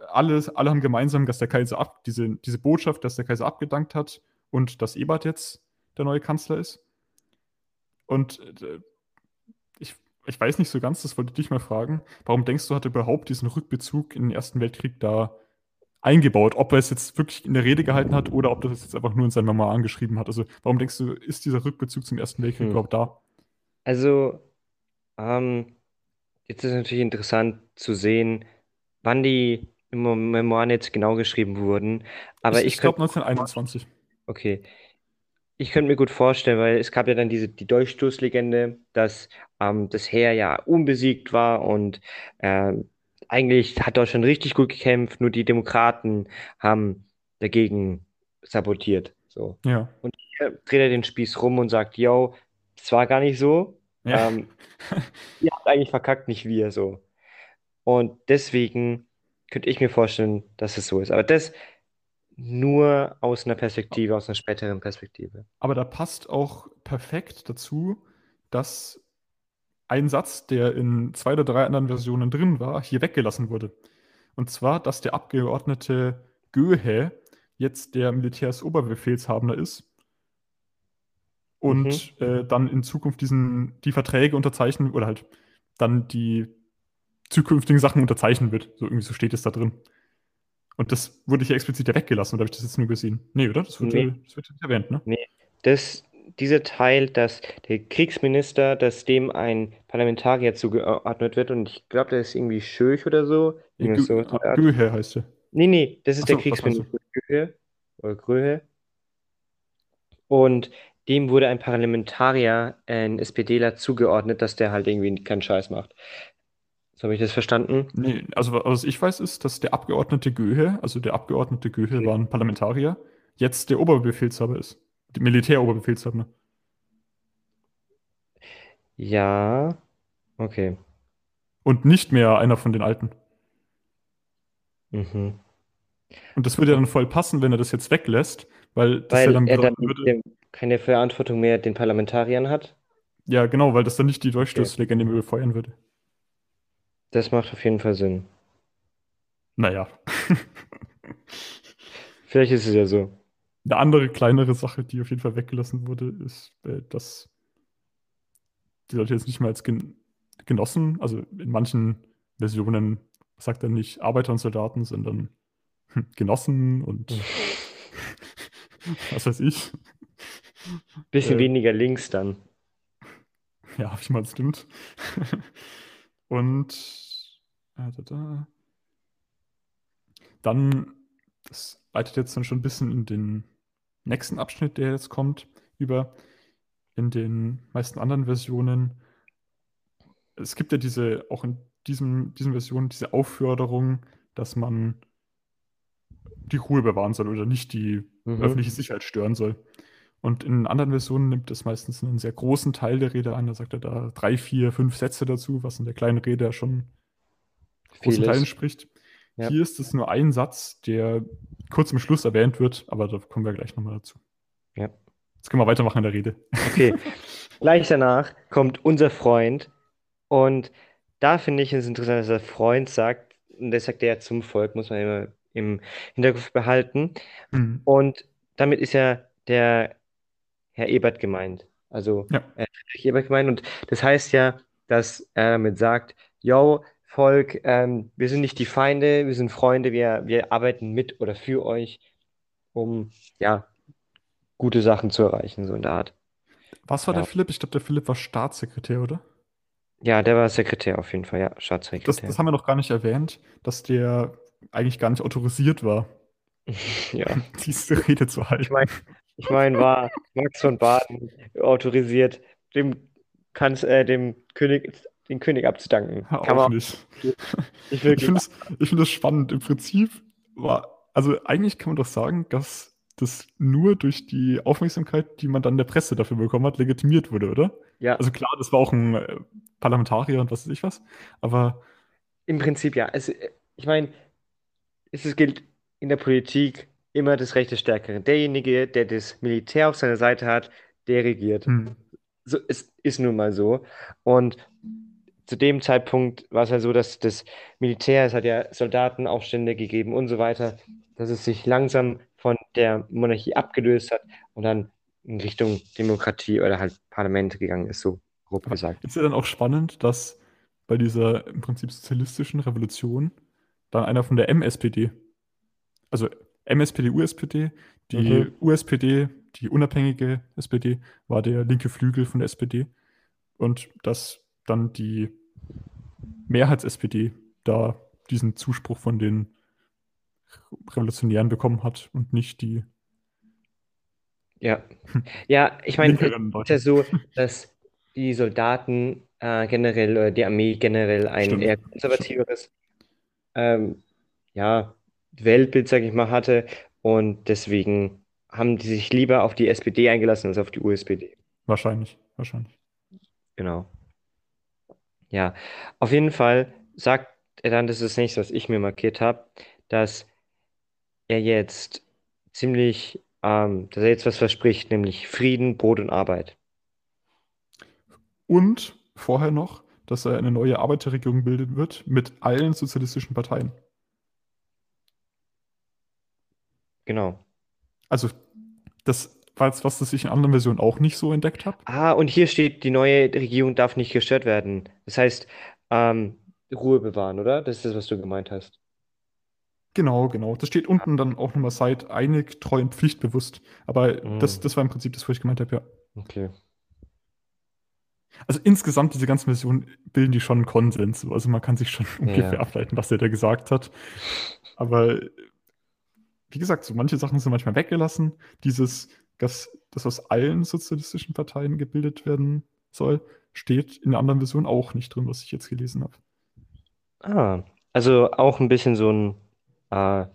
alle, alle haben gemeinsam, dass der Kaiser ab, diese, diese Botschaft, dass der Kaiser abgedankt hat und dass Ebert jetzt der neue Kanzler ist. Und äh, ich, weiß nicht so ganz, das wollte ich dich mal fragen. Warum denkst du, hat er überhaupt diesen Rückbezug in den Ersten Weltkrieg da eingebaut? Ob er es jetzt wirklich in der Rede gehalten hat oder ob er das jetzt einfach nur in seinem Memoir angeschrieben hat? Also, warum denkst du, ist dieser Rückbezug zum Ersten Weltkrieg Hm. überhaupt da? Also, ähm, jetzt ist natürlich interessant zu sehen, wann die Memo- Memoiren jetzt genau geschrieben wurden. Aber Ich, ich glaube könnte, 1921. okay, ich könnte mir gut vorstellen, weil es gab ja dann diese die Dolchstoßlegende, dass ähm, das Heer ja unbesiegt war und ähm, eigentlich hat Deutschland richtig gut gekämpft, nur die Demokraten haben dagegen sabotiert. So. Ja. Und hier dreht er den Spieß rum und sagt, yo, das war gar nicht so. Ja. Ähm, ihr habt eigentlich verkackt, nicht wir so. Und deswegen könnte ich mir vorstellen, dass es so ist. Aber das nur aus einer Perspektive, aus einer späteren Perspektive. Aber da passt auch perfekt dazu, dass ein Satz, der in zwei oder drei anderen Versionen drin war, hier weggelassen wurde. Und zwar, dass der Abgeordnete Göhe jetzt der Militärsoberbefehlshaber ist und äh, dann in Zukunft diesen, die Verträge unterzeichnen oder halt dann die zukünftigen Sachen unterzeichnen wird. So irgendwie so steht es da drin. Und das wurde hier explizit ja weggelassen, oder habe ich das jetzt nur gesehen? Nee, oder? Das wird, Nee. das wird nicht erwähnt, ne? Das, dieser Teil, dass der Kriegsminister, dass dem ein Parlamentarier zugeordnet wird, und ich glaube, der ist irgendwie Schöch oder so. Irgendwas so. Ah, heißt er. Nee, nee, das ist Ach der? Kriegsminister oder Gröhe. Und dem wurde ein Parlamentarier, ein SPDler, zugeordnet, dass der halt irgendwie keinen Scheiß macht. So habe ich das verstanden. Nee, also wa- was ich weiß, ist, dass der Abgeordnete Göhe, also der Abgeordnete Göhe Okay. war ein Parlamentarier, jetzt der Oberbefehlshaber ist. Der Militäroberbefehlshaber. Ja, okay. Und nicht mehr einer von den Alten. Mhm. Und das würde ja dann voll passen, wenn er das jetzt weglässt, weil das ja Weil dann er dann würde, keine Verantwortung mehr den Parlamentariern hat. ja genau, weil das dann nicht die Durchstoßlegende mehr befeuern würde. Das macht auf jeden Fall Sinn. Naja. Vielleicht ist es ja so. Eine andere kleinere Sache, die auf jeden Fall weggelassen wurde, ist, äh, dass die Leute jetzt nicht mehr als Gen Genossen, also in manchen Versionen sagt er nicht Arbeiter und Soldaten, sondern hm, Genossen und was weiß ich. Bisschen Äh, weniger links dann. Ja, hab ich mal stimmt. Und da, da. dann, das leitet jetzt dann schon ein bisschen in den nächsten Abschnitt, der jetzt kommt, über. In den meisten anderen Versionen. Es gibt ja diese, auch in diesem, diesen Versionen, diese Aufforderung, dass man die Ruhe bewahren soll oder nicht die Mhm. öffentliche Sicherheit stören soll. Und in anderen Versionen nimmt es meistens einen sehr großen Teil der Rede an. Da sagt er da drei, vier, fünf Sätze dazu, was in der kleinen Rede ja schon großen. Teilen spricht. Ja. Hier ist es nur ein Satz, der kurz im Schluss erwähnt wird, aber da kommen wir gleich nochmal dazu. Ja. Jetzt können wir weitermachen in der Rede. Okay. Gleich danach kommt unser Freund und da finde ich es interessant, dass der Freund sagt, und das sagt er ja zum Volk, muss man immer im Hinterkopf behalten. Mhm. Und damit ist ja der Herr Ebert gemeint. Also Ja. äh, Friedrich Ebert gemeint. Und das heißt ja, dass er damit sagt, yo, Volk, ähm, wir sind nicht die Feinde, wir sind Freunde, wir, wir arbeiten mit oder für euch, um ja, gute Sachen zu erreichen, so in der Art. Was war Ja. der Philipp? Ich glaube, der Philipp war Staatssekretär, oder? Ja, der war Sekretär auf jeden Fall, ja, Das, Staatssekretär. das haben wir noch gar nicht erwähnt, dass der eigentlich gar nicht autorisiert war, Ja. diese Rede zu halten. Ich meine, ich mein, war Max von Baden autorisiert, dem, Kanz äh, dem König, den König abzudanken. Hör Kann man nicht. Ich wirklich. finde es ich find das spannend. Im Prinzip war, also eigentlich kann man doch sagen, dass das nur durch die Aufmerksamkeit, die man dann der Presse dafür bekommen hat, legitimiert wurde, oder? Ja, Also klar, das war auch ein äh, Parlamentarier und was weiß ich was, aber im Prinzip ja. Es, ich meine, es gilt in der Politik immer das Recht des Stärkeren. Derjenige, der das Militär auf seiner Seite hat, der regiert. hm, So, es ist nun mal so. Und zu dem Zeitpunkt war es ja so, dass das Militär, es hat ja Soldatenaufstände gegeben und so weiter, dass es sich langsam von der Monarchie abgelöst hat und dann in Richtung Demokratie oder halt Parlamente gegangen ist, so grob gesagt. Ist ja dann auch spannend, dass bei dieser im Prinzip sozialistischen Revolution dann einer von der MSPD, also MSPD, USPD, die Mhm. USPD, die unabhängige SPD, war der linke Flügel von der SPD und dass dann die Mehrheits-SPD da diesen Zuspruch von den Revolutionären bekommen hat und nicht die Ja. Ja, ich meine, es ist ja so, dass die Soldaten äh, generell oder die Armee generell ein Stimmt. eher konservativeres ähm, ja, Weltbild, sag ich mal, hatte und deswegen haben die sich lieber auf die SPD eingelassen als auf die USPD. Wahrscheinlich, wahrscheinlich. Genau. Ja, auf jeden Fall sagt er dann, das ist das nächste, was ich mir markiert habe, dass er jetzt ziemlich, ähm, dass er jetzt was verspricht, nämlich Frieden, Brot und Arbeit. Und vorher noch, dass er eine neue Arbeiterregierung bilden wird mit allen sozialistischen Parteien. Genau. Also, das war jetzt was, das ich in anderen Versionen auch nicht so entdeckt habe. Ah, und hier steht, die neue Regierung darf nicht gestört werden. Das heißt, ähm, Ruhe bewahren, oder? Das ist das, was du gemeint hast. Genau, genau. Das steht unten dann auch nochmal Seid einig, treu und pflichtbewusst. Aber das, Mm. das war im Prinzip das, was ich gemeint habe, ja. Okay. Also insgesamt, diese ganzen Versionen bilden die schon einen Konsens. Also man kann sich schon ungefähr Ja. ableiten, was der da gesagt hat. Aber wie gesagt, so manche Sachen sind manchmal weggelassen. Dieses, dass das aus allen sozialistischen Parteien gebildet werden soll, steht in der anderen Version auch nicht drin, was ich jetzt gelesen habe. Ah, also auch ein bisschen so ein äh,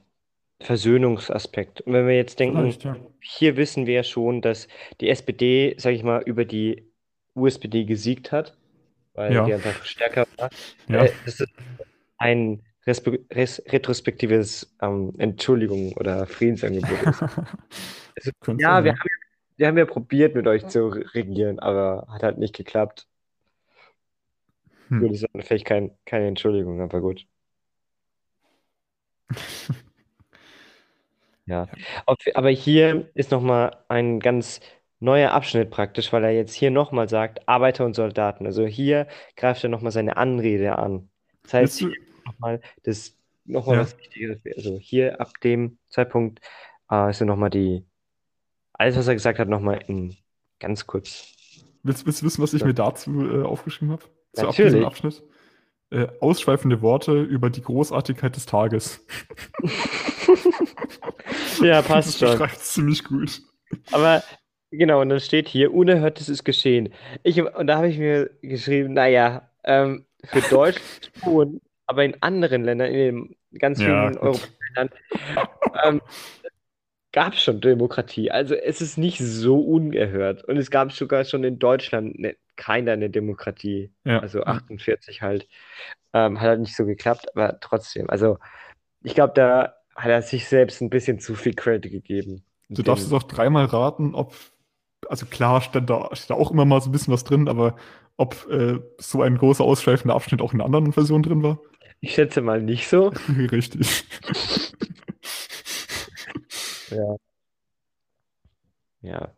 Versöhnungsaspekt. Und wenn wir jetzt denken, ja. hier wissen wir ja schon, dass die SPD, sag ich mal, über die USPD gesiegt hat, weil Ja. die einfach stärker war. Ja. Äh, das ist ein retrospektives ähm, Entschuldigung oder Friedensangebot. ist. Also, ja, wir haben, wir haben ja probiert, mit euch zu regieren, aber hat halt nicht geklappt. Hm. Gut, ist vielleicht kein, keine Entschuldigung, aber gut. Ja, aber hier ist nochmal ein ganz neuer Abschnitt praktisch, weil er jetzt hier nochmal sagt, Arbeiter und Soldaten. Also hier greift er nochmal seine Anrede an. Das heißt, du, nochmal das nochmal Ja. was Wichtigeres. Also hier ab dem Zeitpunkt äh, ist nochmal die, alles, was er gesagt hat, nochmal in ganz kurz. willst, willst du wissen, was ich Ja. mir dazu äh, aufgeschrieben habe? Zu ab diesem Natürlich. Abschnitt? Äh, ausschweifende Worte über die Großartigkeit des Tages. Ja, Das passt schon. beschreibt es ziemlich gut. Aber genau, und dann steht hier, Unerhörtes ist geschehen. Ich, und da habe ich mir geschrieben, naja, ähm, für Deutschland schon, aber in anderen Ländern, in den ganz Ja, vielen gut. europäischen Ländern, ähm, gab es schon Demokratie. Also es ist nicht so unerhört. Und es gab sogar schon in Deutschland ne, keiner eine Demokratie. Ja. Also 48 halt. Ähm, hat halt nicht so geklappt, aber trotzdem. Also ich glaube, da hat er sich selbst ein bisschen zu viel Credit gegeben. Du darfst jetzt auch dreimal raten, ob, also klar steht da, steht da auch immer mal so ein bisschen was drin, aber ob äh, so ein großer ausschweifender Abschnitt auch in anderen Versionen drin war? Ich schätze mal nicht so. Richtig. Ja. Ja,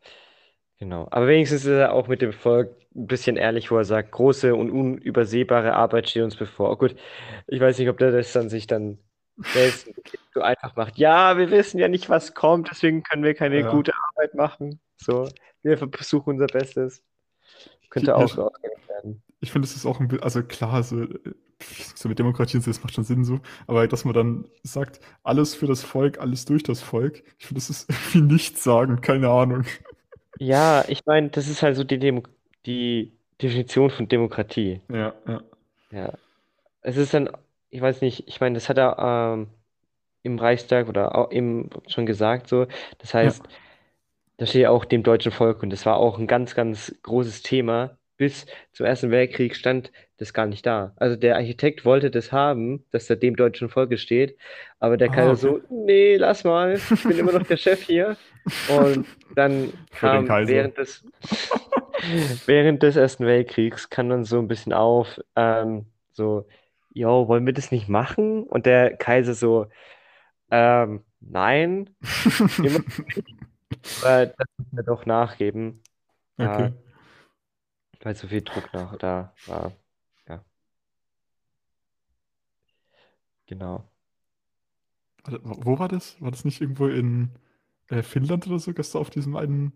genau. Aber wenigstens ist er auch mit dem Volk ein bisschen ehrlich, wo er sagt, große und unübersehbare Arbeit steht uns bevor. Oh, gut, ich weiß nicht, ob der das dann sich dann selbst so einfach macht. Ja, wir wissen ja nicht, was kommt, deswegen können wir keine Ja. gute Arbeit machen. So, wir versuchen unser Bestes. Könnte Ja, auch werden. Ich finde, es ist auch ein bisschen, also klar, so, so mit Demokratie und so, das macht schon Sinn so, aber dass man dann sagt, alles für das Volk, alles durch das Volk, ich finde, das ist irgendwie nichts sagen, keine Ahnung. Ja, ich meine, das ist halt so die Demo die Definition von Demokratie. Ja, ja. Ja. Es ist dann, ich weiß nicht, ich meine, das hat er ähm, im Reichstag oder auch eben schon gesagt, so. Das heißt, da steht ja auch dem deutschen Volk und das war auch ein ganz, ganz großes Thema. Bis zum Ersten Weltkrieg stand das gar nicht da. Also der Architekt wollte das haben, dass da dem deutschen Volke steht, aber der Ah, Kaiser okay. so, nee, lass mal, ich bin immer noch der Chef hier. Und dann kam während des, während des Ersten Weltkriegs kam dann so ein bisschen auf, ähm, so, yo, wollen wir das nicht machen? Und der Kaiser so, ähm, nein, aber das müssen wir doch nachgeben, Okay. äh, weil so viel Druck nach da war. Ja, genau. Wo war das? War das nicht irgendwo in äh, Finnland oder so, dass da auf diesem einen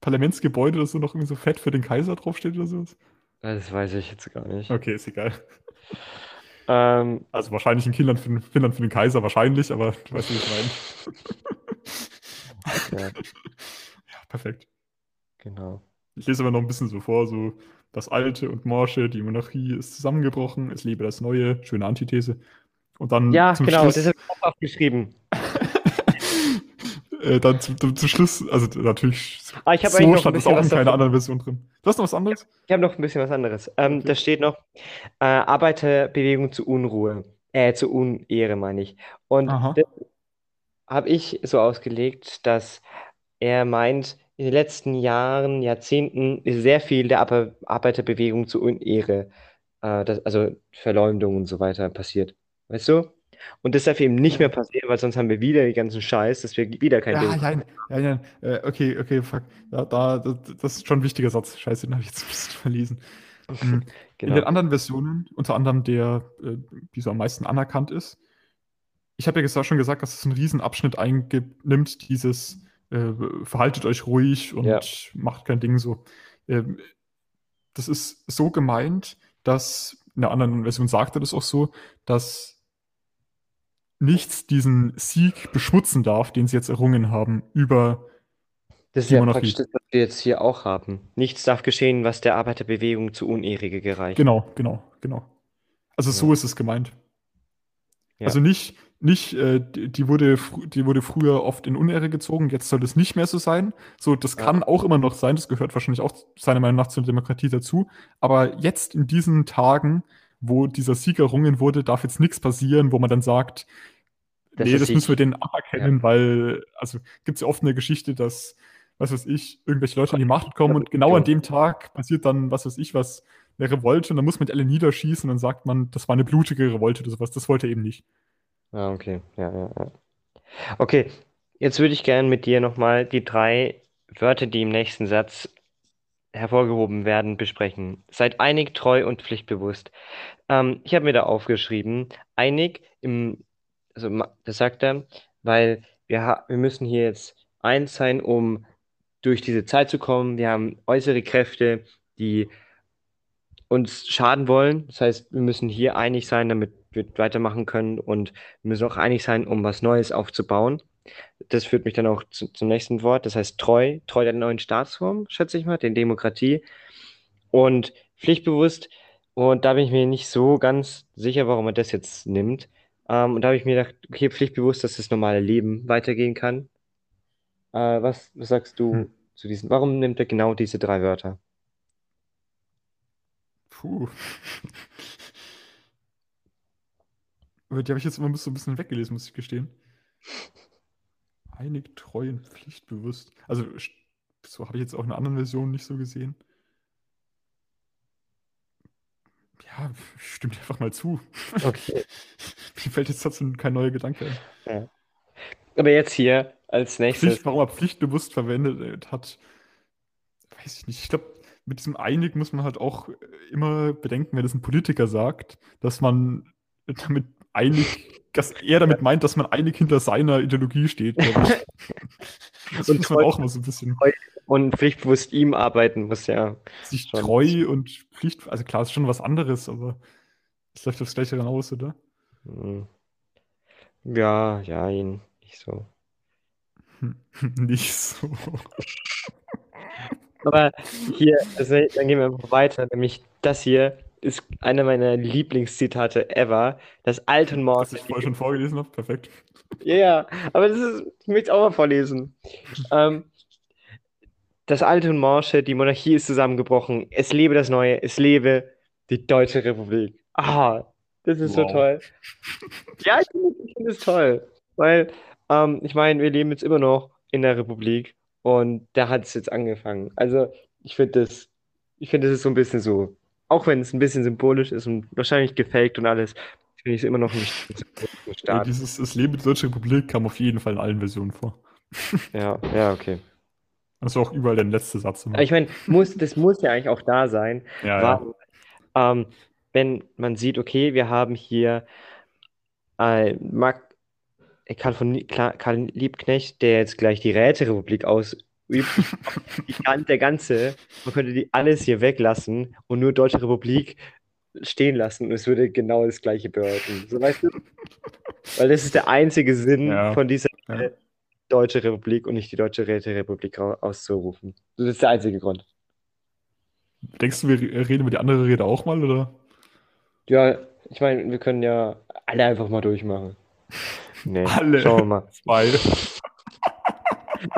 Parlamentsgebäude oder so noch irgendwie so fett für den Kaiser draufsteht oder sowas? Das weiß ich jetzt gar nicht. Okay, ist egal. Ähm, Also wahrscheinlich in Finnland für, den- Finnland für den Kaiser, wahrscheinlich, aber du weißt, wie ich meine. Ja, Ja, perfekt. genau. Ich lese aber noch ein bisschen so vor, so das Alte und Morsche, die Monarchie ist zusammengebrochen, es lebe das Neue, schöne Antithese. Und dann Ja, zum genau, Schluss, das habe ich auch aufgeschrieben. äh, dann zum, zum, zum Schluss, also natürlich, Ah, ich habe so eigentlich noch ein stand es bisschen auch in was keiner anderen Version drin. Du hast noch was anderes? Ich habe noch ein bisschen was anderes. Ähm, Okay. da steht noch äh, Arbeiterbewegung zu Unruhe. Äh, zu Unehre, meine ich. Und das habe ich so ausgelegt, dass er meint, in den letzten Jahren, Jahrzehnten ist sehr viel der Ar Arbeiterbewegung zu Unehre, äh, das, also Verleumdung und so weiter passiert. Weißt du? Und das darf eben nicht mehr passieren, weil sonst haben wir wieder den ganzen Scheiß, dass wir wieder kein Ja, Ding. ja, ja, ja, äh, okay, okay, fuck. Ja, da, das, das ist schon ein wichtiger Satz. Scheiße, den habe ich jetzt ein bisschen verlesen. Mhm. In Genau. den anderen Versionen, unter anderem der, äh, die so am meisten anerkannt ist, ich habe ja gesagt, schon gesagt, dass es einen riesen Abschnitt einnimmt, dieses äh, verhaltet euch ruhig und Ja. macht kein Ding so. Ähm, das ist so gemeint, dass in der anderen Version sagt er das auch so, dass nichts diesen Sieg beschmutzen darf, den sie jetzt errungen haben über Das ist ja praktisch das, was wir jetzt hier auch haben. Nichts darf geschehen, was der Arbeiterbewegung zu Unehre gereicht. Genau, genau, genau. Also so Ja. ist es gemeint. Ja. Also nicht, nicht äh, die, die wurde, die wurde früher oft in Unehre gezogen, jetzt soll das nicht mehr so sein. So, das Ja. kann auch immer noch sein, das gehört wahrscheinlich auch seiner Meinung nach zur Demokratie dazu. Aber jetzt in diesen Tagen, wo dieser Sieg errungen wurde, darf jetzt nichts passieren, wo man dann sagt, Das nee, das müssen wir denen aberkennen, weil, also gibt es ja oft eine Geschichte, dass, was weiß ich, irgendwelche Leute an die Macht kommen und genau an dem Tag passiert dann, was weiß ich, was, eine Revolte und dann muss man alle niederschießen und dann sagt man, das war eine blutige Revolte oder sowas. Das wollte er eben nicht. Ah, okay. Ja, ja, ja. Okay, jetzt würde ich gerne mit dir nochmal die drei Wörter, die im nächsten Satz hervorgehoben werden, besprechen. Seid einig, treu und pflichtbewusst. Ähm, ich habe mir da aufgeschrieben, einig im, also das sagt er, weil wir, wir müssen hier jetzt eins sein, um durch diese Zeit zu kommen. Wir haben äußere Kräfte, die uns schaden wollen. Das heißt, wir müssen hier einig sein, damit wir weitermachen können und wir müssen auch einig sein, um was Neues aufzubauen. Das führt mich dann auch zu, zum nächsten Wort. Das heißt treu, treu der neuen Staatsform, schätze ich mal, der Demokratie und pflichtbewusst. Und da bin ich mir nicht so ganz sicher, warum er das jetzt nimmt. Ähm, und da habe ich mir gedacht, okay, pflichtbewusst, dass das normale Leben weitergehen kann. Äh, was, was sagst du Hm. zu diesen? Warum nimmt er genau diese drei Wörter? Puh. Aber die habe ich jetzt immer so ein bisschen weggelesen, muss ich gestehen. Einig, treu und pflichtbewusst. Also, so habe ich jetzt auch in anderen Version nicht so gesehen. Ja, dir einfach mal zu. Okay. Mir fällt jetzt dazu kein neuer Gedanke ein. Ja. Aber jetzt hier als nächstes. Pflicht, warum er pflichtbewusst verwendet hat, weiß ich nicht. Ich glaube, mit diesem einig muss man halt auch immer bedenken, wenn das ein Politiker sagt, dass man damit einig, dass er damit meint, dass man einig hinter seiner Ideologie steht. Das Und muss man auch mal so ein bisschen Und pflichtbewusst ihm arbeiten muss ja. sich treu und Pflicht, also klar, ist schon was anderes, aber es läuft aufs Gleiche hinaus, oder? Hm. Ja, ja, ihn nicht so. Hm, Nicht so. Aber hier, also, dann gehen wir einfach weiter. Nämlich das hier ist einer meiner Lieblingszitate ever. Das Alton Was Morse. ich vorher schon vorgelesen habe, perfekt. Ja, ja, aber das ist, ich möchte es auch mal vorlesen. Ähm, das alte und Morsche, die Monarchie ist zusammengebrochen. Es lebe das Neue, es lebe die Deutsche Republik. Ah, das ist so Wow. toll. Ja, ich finde ich finde es toll. Weil, ähm, ich meine, wir leben jetzt immer noch in der Republik und da hat es jetzt angefangen. Also, ich finde das, ich finde, das ist so ein bisschen so, auch wenn es ein bisschen symbolisch ist und wahrscheinlich gefaked und alles, finde ich es immer noch nicht stark. dieses das Leben der Deutschen Republik kam auf jeden Fall in allen Versionen vor. Ja, ja, okay. Das war auch überall der letzte Satz immer. Ich meine, muss, das muss ja eigentlich auch da sein, Ja, ja. weil, ähm, wenn man sieht, okay, wir haben hier äh, Mark, äh, Karl von Karl Liebknecht, der jetzt gleich die Räterepublik ausübt. Der ganze, man könnte die alles hier weglassen und nur Deutsche Republik stehen lassen und es würde genau das Gleiche bedeuten. So weißt du? Weil das ist der einzige Sinn Ja, von dieser ja. Deutsche Republik und nicht die Deutsche Räterepublik auszurufen. Das ist der einzige Grund. Denkst du, wir reden über die andere Rede auch mal, oder? Ja, ich meine, wir können ja alle einfach mal durchmachen. Nee, Alle. schauen wir mal. Zwei.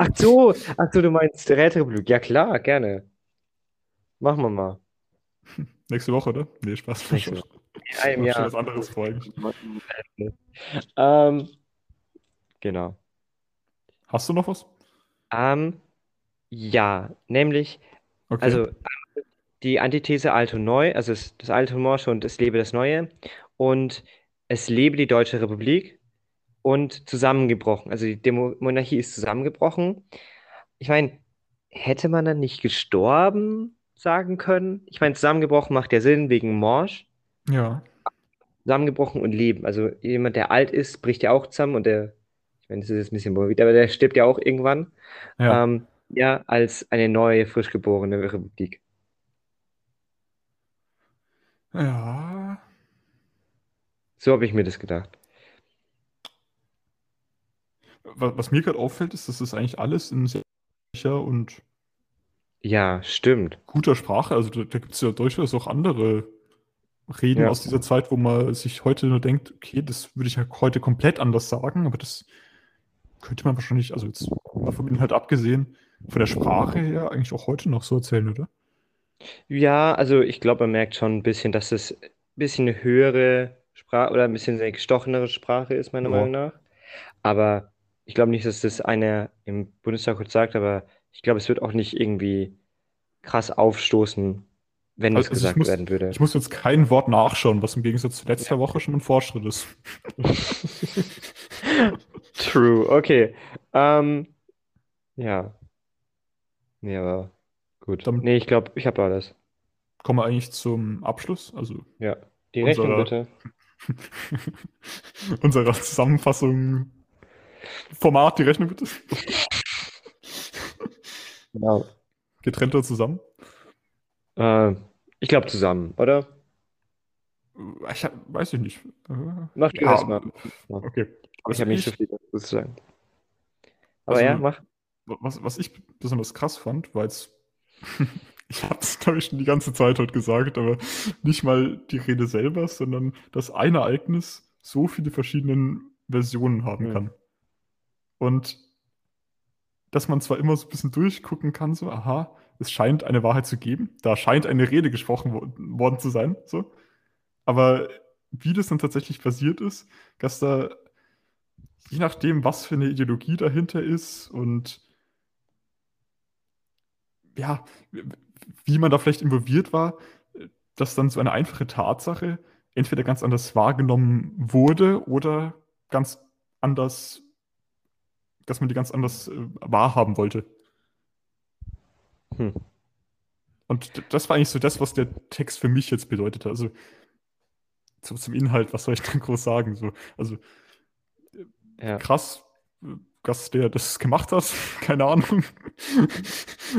Ach so, ach so, du meinst Räterepublik. Ja klar, gerne. Machen wir mal. Nächste Woche, oder? Nee, Spaß. Nächste Schon- In einem Jahr. was anderes eigentlich. Ähm, genau. Hast du noch was? Ähm, ja, nämlich, Okay. also die Antithese Alt und Neu, also das Alte und Morsche und es lebe das Neue und es lebe die Deutsche Republik und zusammengebrochen. Also die Demo Monarchie ist zusammengebrochen. Ich meine, hätte man dann nicht gestorben sagen können? Ich meine, zusammengebrochen macht ja Sinn wegen Morsch. ja. Zusammengebrochen und leben. Also jemand, der alt ist, bricht ja auch zusammen und der, ich meine, das ist jetzt ein bisschen morbid, aber der stirbt ja auch irgendwann. Ja. Ähm, ja, als eine neue, frisch geborene Republik. Ja. So habe ich mir das gedacht. Was, mir gerade auffällt, ist, dass das eigentlich alles in sehr und Ja, stimmt. guter Sprache, also da, da gibt es ja durchaus auch andere Reden Ja. aus dieser Zeit, wo man sich heute nur denkt, okay, das würde ich ja heute komplett anders sagen, aber das könnte man wahrscheinlich, also jetzt mal vom Inhalt abgesehen, von der Sprache her eigentlich auch heute noch so erzählen, oder? Ja, also ich glaube, man merkt schon ein bisschen, dass es ein bisschen eine höhere Sprache oder ein bisschen eine gestochenere Sprache ist, meiner Ja. Meinung nach. Aber ich glaube nicht, dass das einer im Bundestag kurz sagt, aber ich glaube, es wird auch nicht irgendwie krass aufstoßen, wenn das Also, ich gesagt muss, werden würde. ich muss jetzt kein Wort nachschauen, was im Gegensatz zu letzter Woche schon ein Fortschritt ist. True, okay. Ähm, ja. Nee, aber gut. Damit- Nee, ich glaube, ich habe alles. Kommen wir eigentlich zum Abschluss, also Ja. Die Rechnung bitte. unserer Zusammenfassung. Format, die Rechnung bitte. Genau. Getrennt oder zusammen? Äh, ich glaube zusammen, oder? Ich hab, weiß ich nicht. Äh, Mach du ja, erst mal. Okay. Ich habe nicht so viel dazu zu sagen. Aber Also- ja, mach. was, was ich besonders krass fand, war jetzt, ich habe es glaube ich schon die ganze Zeit heute gesagt, aber nicht mal die Rede selber, sondern dass ein Ereignis so viele verschiedene Versionen haben Hm. kann. Und dass man zwar immer so ein bisschen durchgucken kann, so, aha, es scheint eine Wahrheit zu geben, da scheint eine Rede gesprochen wo worden zu sein, so. Aber wie das dann tatsächlich passiert ist, dass da, je nachdem, was für eine Ideologie dahinter ist und ja, wie man da vielleicht involviert war, dass dann so eine einfache Tatsache entweder ganz anders wahrgenommen wurde oder ganz anders, dass man die ganz anders äh, wahrhaben wollte. Hm. Und das war eigentlich so das, was der Text für mich jetzt bedeutet. Also so zum Inhalt, was soll ich denn groß sagen? So, also Ja. krass, äh, dass der das gemacht hat, keine Ahnung.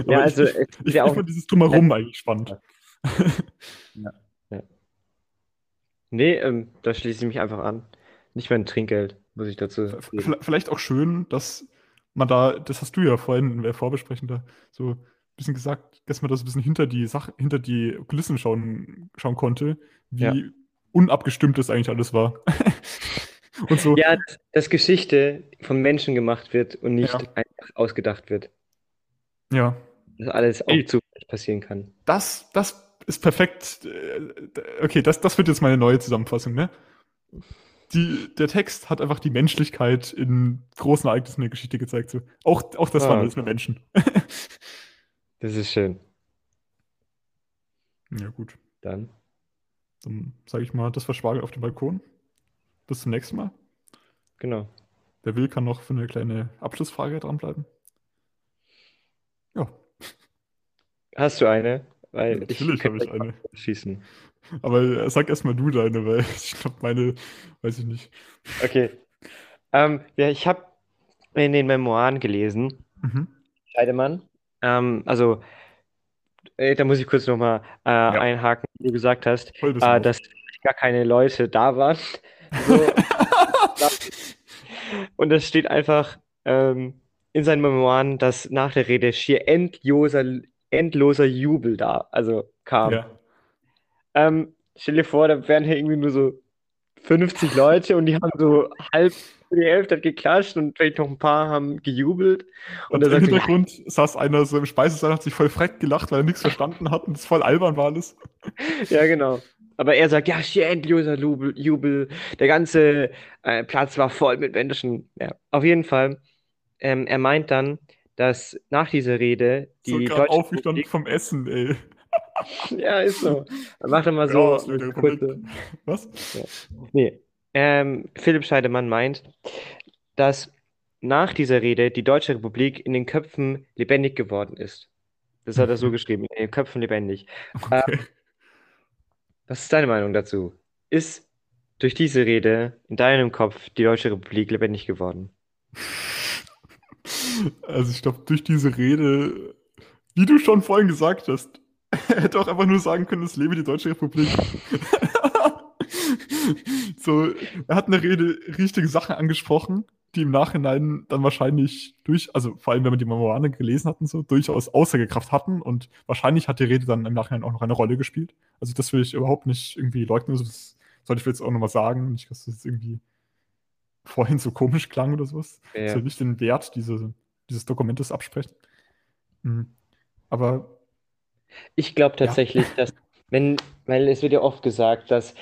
Ja, also ich, ich, ist ja ich auch. fand dieses Drumherum eigentlich spannend. Nee, ähm, da schließe ich mich einfach an. Nicht mein Trinkgeld, muss ich dazu V- v- Vielleicht auch schön, dass man da, das hast du ja vorhin in der Vorbesprechung da so ein bisschen gesagt, dass man da so ein bisschen hinter die Sache, hinter die Kulissen schauen, schauen konnte, wie Ja. unabgestimmt das eigentlich alles war. Und so, Ja, dass, dass Geschichte von Menschen gemacht wird und nicht Ja. einfach ausgedacht wird. ja. Dass alles auch zufällig passieren kann. Das, das ist perfekt. Äh, Okay, das, das wird jetzt meine neue Zusammenfassung, ne? Die, der Text hat einfach die Menschlichkeit in großen Ereignissen der Geschichte gezeigt. So. Auch, auch das Ah. waren alles nur Menschen. Das ist schön. Ja, gut. Dann. Dann sage ich mal, das war Schwager auf dem Balkon. Bis zum nächsten Mal. Genau. Wer will, kann noch für eine kleine Abschlussfrage dranbleiben. Ja. Hast du eine? Weil Natürlich habe ich eine. Schießen. Aber sag erstmal du deine, weil ich glaube, meine, weiß ich nicht. Okay. Ähm, ja, ich habe in den Memoiren gelesen, Mhm. Scheidemann. Ähm, also, äh, da muss ich kurz nochmal äh, einhaken, wie du gesagt hast, das äh, dass gar keine Leute da waren. So, und es steht einfach ähm, in seinen Memoiren, dass nach der Rede schier endloser, endloser Jubel da, also kam. Ja. Ähm, stell dir vor, da wären hier irgendwie nur so 50 Leute und die haben so halb die Hälfte hat geklatscht und vielleicht noch ein paar haben gejubelt. Und, Und im sagt so, Hintergrund saß einer so im Speisesaal, hat sich voll freck gelacht, weil er nichts verstanden hat und es voll albern war alles. Ja, genau. Aber er sagt, ja, hier endloser Jubel. Der ganze äh, Platz war voll mit Menschen. Ja, auf jeden Fall. Ähm, er meint dann, dass nach dieser Rede So die gerade Deutsche aufgestanden vom Essen, ey. ja, ist so. Dann macht er mal Ja, so kurze, Was? nee. Ähm, Philipp Scheidemann meint, dass nach dieser Rede die Deutsche Republik in den Köpfen lebendig geworden ist. Das hat er so geschrieben, in den Köpfen lebendig. Okay. Was ist deine Meinung dazu? Ist durch diese Rede in deinem Kopf die Deutsche Republik lebendig geworden? Also ich glaube, durch diese Rede, wie du schon vorhin gesagt hast, er hätte auch einfach nur sagen können, es lebe die Deutsche Republik. so, er hat in der Rede richtige Sachen angesprochen, die im Nachhinein dann wahrscheinlich durch, also vor allem wenn man die Memoiren gelesen hat und so, durchaus Aussagekraft hatten und wahrscheinlich hat die Rede dann im Nachhinein auch noch eine Rolle gespielt. Also das will ich überhaupt nicht irgendwie leugnen. Also Das sollte ich jetzt auch nochmal sagen. Nicht, dass das jetzt irgendwie vorhin so komisch klang oder sowas. Ja. Ich will nicht den Wert diese, dieses Dokumentes absprechen. Mhm. Aber Ich glaube Ja. tatsächlich, dass, wenn, weil es wird ja oft gesagt, dass,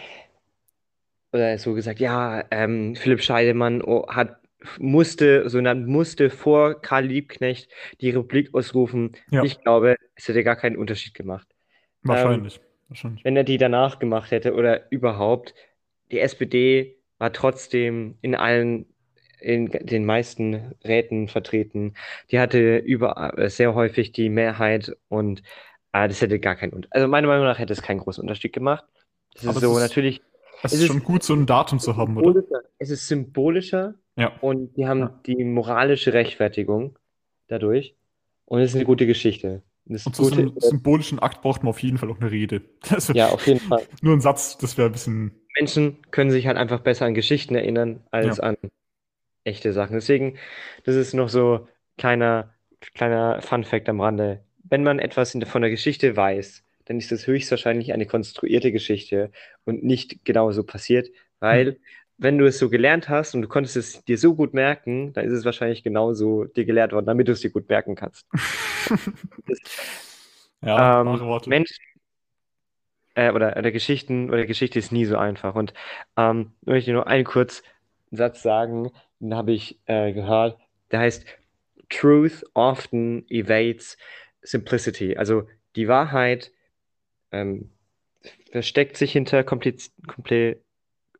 oder so gesagt, ja, ähm, Philipp Scheidemann oh, hat, musste, so genannt, musste vor Karl Liebknecht die Republik ausrufen. Ja. Ich glaube, es hätte gar keinen Unterschied gemacht. wahrscheinlich. wahrscheinlich. Wenn er die danach gemacht hätte oder überhaupt, die SPD war trotzdem in allen, in den meisten Räten vertreten. Die hatte überall äh, sehr häufig die Mehrheit und äh, das hätte gar keinen Unterschied. Also meiner Meinung nach hätte es keinen großen Unterschied gemacht. Das Aber ist es so ist- natürlich, Es ist ist- schon gut, so ein Datum zu haben, oder? es ist symbolischer Ja. und die haben Ja. die moralische Rechtfertigung dadurch und es ist eine gute Geschichte. Das Und zu so einem symbolischen Akt braucht man auf jeden Fall auch eine Rede. Also ja, auf jeden Fall. Nur ein Satz, das wäre ein bisschen. Menschen können sich halt einfach besser an Geschichten erinnern als Ja. an echte Sachen. Deswegen, das ist noch so kleiner, kleiner Fun-Fact am Rande. Wenn man etwas von der Geschichte weiß, dann ist das höchstwahrscheinlich eine konstruierte Geschichte und nicht genauso passiert, weil wenn du es so gelernt hast und du konntest es dir so gut merken, dann ist es wahrscheinlich genauso dir gelehrt worden, damit du es dir gut merken kannst. ja, Ähm. Menschen äh, oder, oder Geschichten oder Geschichte ist nie so einfach. Und ähm, ich möchte nur einen kurzen Satz sagen, den habe ich äh, gehört. Der heißt Truth often evades simplicity. Also die Wahrheit ähm, versteckt sich hinter Kompliz Komple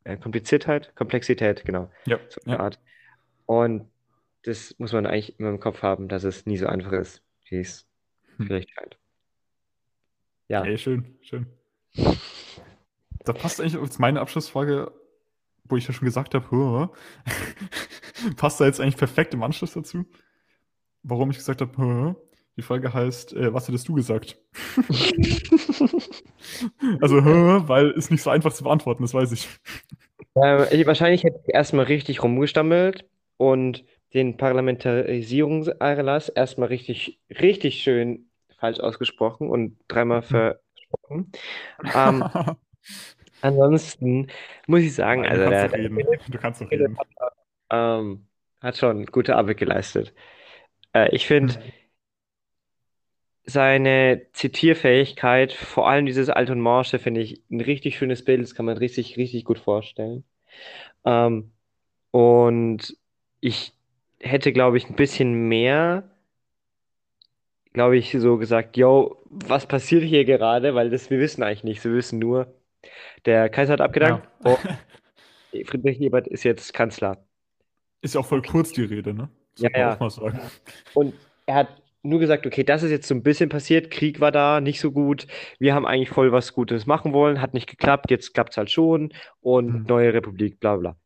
äh, Kompliziertheit, Komplexität, genau, Ja, so eine ja. Art. Und das muss man eigentlich immer im Kopf haben, dass es nie so einfach ist, wie es Hm. vielleicht scheint. Ja. Ey, schön, schön. Da passt eigentlich jetzt meine Abschlussfrage, wo ich ja schon gesagt habe, passt da jetzt eigentlich perfekt im Anschluss dazu. Warum ich gesagt habe. Die Frage heißt, äh, was hättest du gesagt? Also, weil ist nicht so einfach zu beantworten, das weiß ich. Ähm, ich, wahrscheinlich hätte ich erstmal richtig rumgestammelt und den Parlamentarisierungserlass erstmal richtig, richtig schön falsch ausgesprochen und dreimal versprochen. Ähm, ansonsten muss ich sagen, Nein, also du der, der reden. Du kannst doch reden. ähm, hat schon gute Arbeit geleistet. Äh, ich finde Hm. Seine Zitierfähigkeit, vor allem dieses Alt und Morsche, finde ich ein richtig schönes Bild. Das kann man richtig, richtig gut vorstellen. Ähm, und ich hätte, glaube ich, ein bisschen mehr glaube ich, so gesagt, yo, was passiert hier gerade? Weil das, wir wissen eigentlich nichts. Wir wissen nur, der Kaiser hat abgedankt Ja. und Friedrich Ebert ist jetzt Kanzler. Ist ja auch voll kurz die Rede, ne? Ja, man ja. auch mal sagen. Und er hat nur gesagt, okay, das ist jetzt so ein bisschen passiert, Krieg war da, nicht so gut. Wir haben eigentlich voll was Gutes machen wollen, hat nicht geklappt, jetzt klappt es halt schon und Hm. neue Republik, bla bla.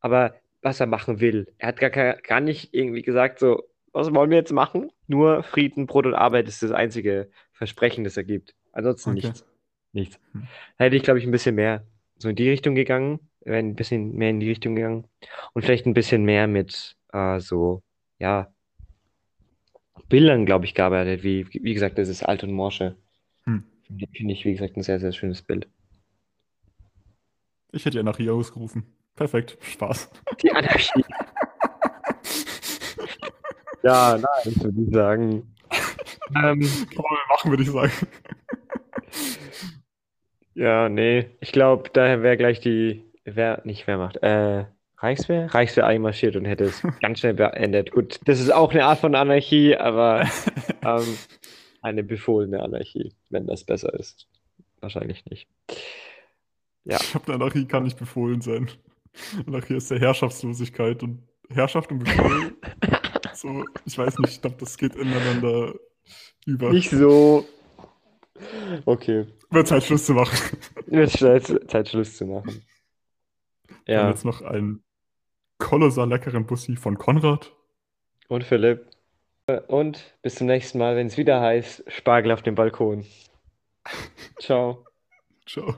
Aber was er machen will, er hat gar, gar nicht irgendwie gesagt, so, was wollen wir jetzt machen? Nur Frieden, Brot und Arbeit ist das einzige Versprechen, das er gibt. Ansonsten Okay. nichts. Nichts. Hm. Da hätte ich, glaube ich, ein bisschen mehr so in die Richtung gegangen, wäre ein bisschen mehr in die Richtung gegangen und vielleicht ein bisschen mehr mit äh, so, ja, Bildern, glaube ich, gearbeitet. Wie, wie gesagt, das ist Alt und Morsche. Hm. Finde ich, wie gesagt, ein sehr, sehr schönes Bild. Ich hätte ja nach hier ausgerufen. Perfekt. Spaß. Die Anarchie. Ja, nein, würde ich sagen. Ähm, Kann man machen, würde ich sagen. ja, nee. Ich glaube, daher wäre gleich die, wer, nicht Wehrmacht, äh, Reichswehr? Reichswehr einmarschiert und hätte es ganz schnell beendet. Gut, das ist auch eine Art von Anarchie, aber ähm, eine befohlene Anarchie, wenn das besser ist. Wahrscheinlich nicht. Ja. Ich glaube, eine Anarchie kann nicht befohlen sein. Anarchie ist der Herrschaftslosigkeit und Herrschaft und Befehl. so, ich weiß nicht, ich glaube, das geht ineinander über. Nicht so. Okay. Wird Zeit, Schluss zu machen. Wird Zeit, Zeit, Schluss zu machen. Ja. jetzt noch einen kolossal leckeren Bussi von Konrad. Und Philipp. Und bis zum nächsten Mal, wenn es wieder heißt, Spargel auf dem Balkon. Ciao. Ciao.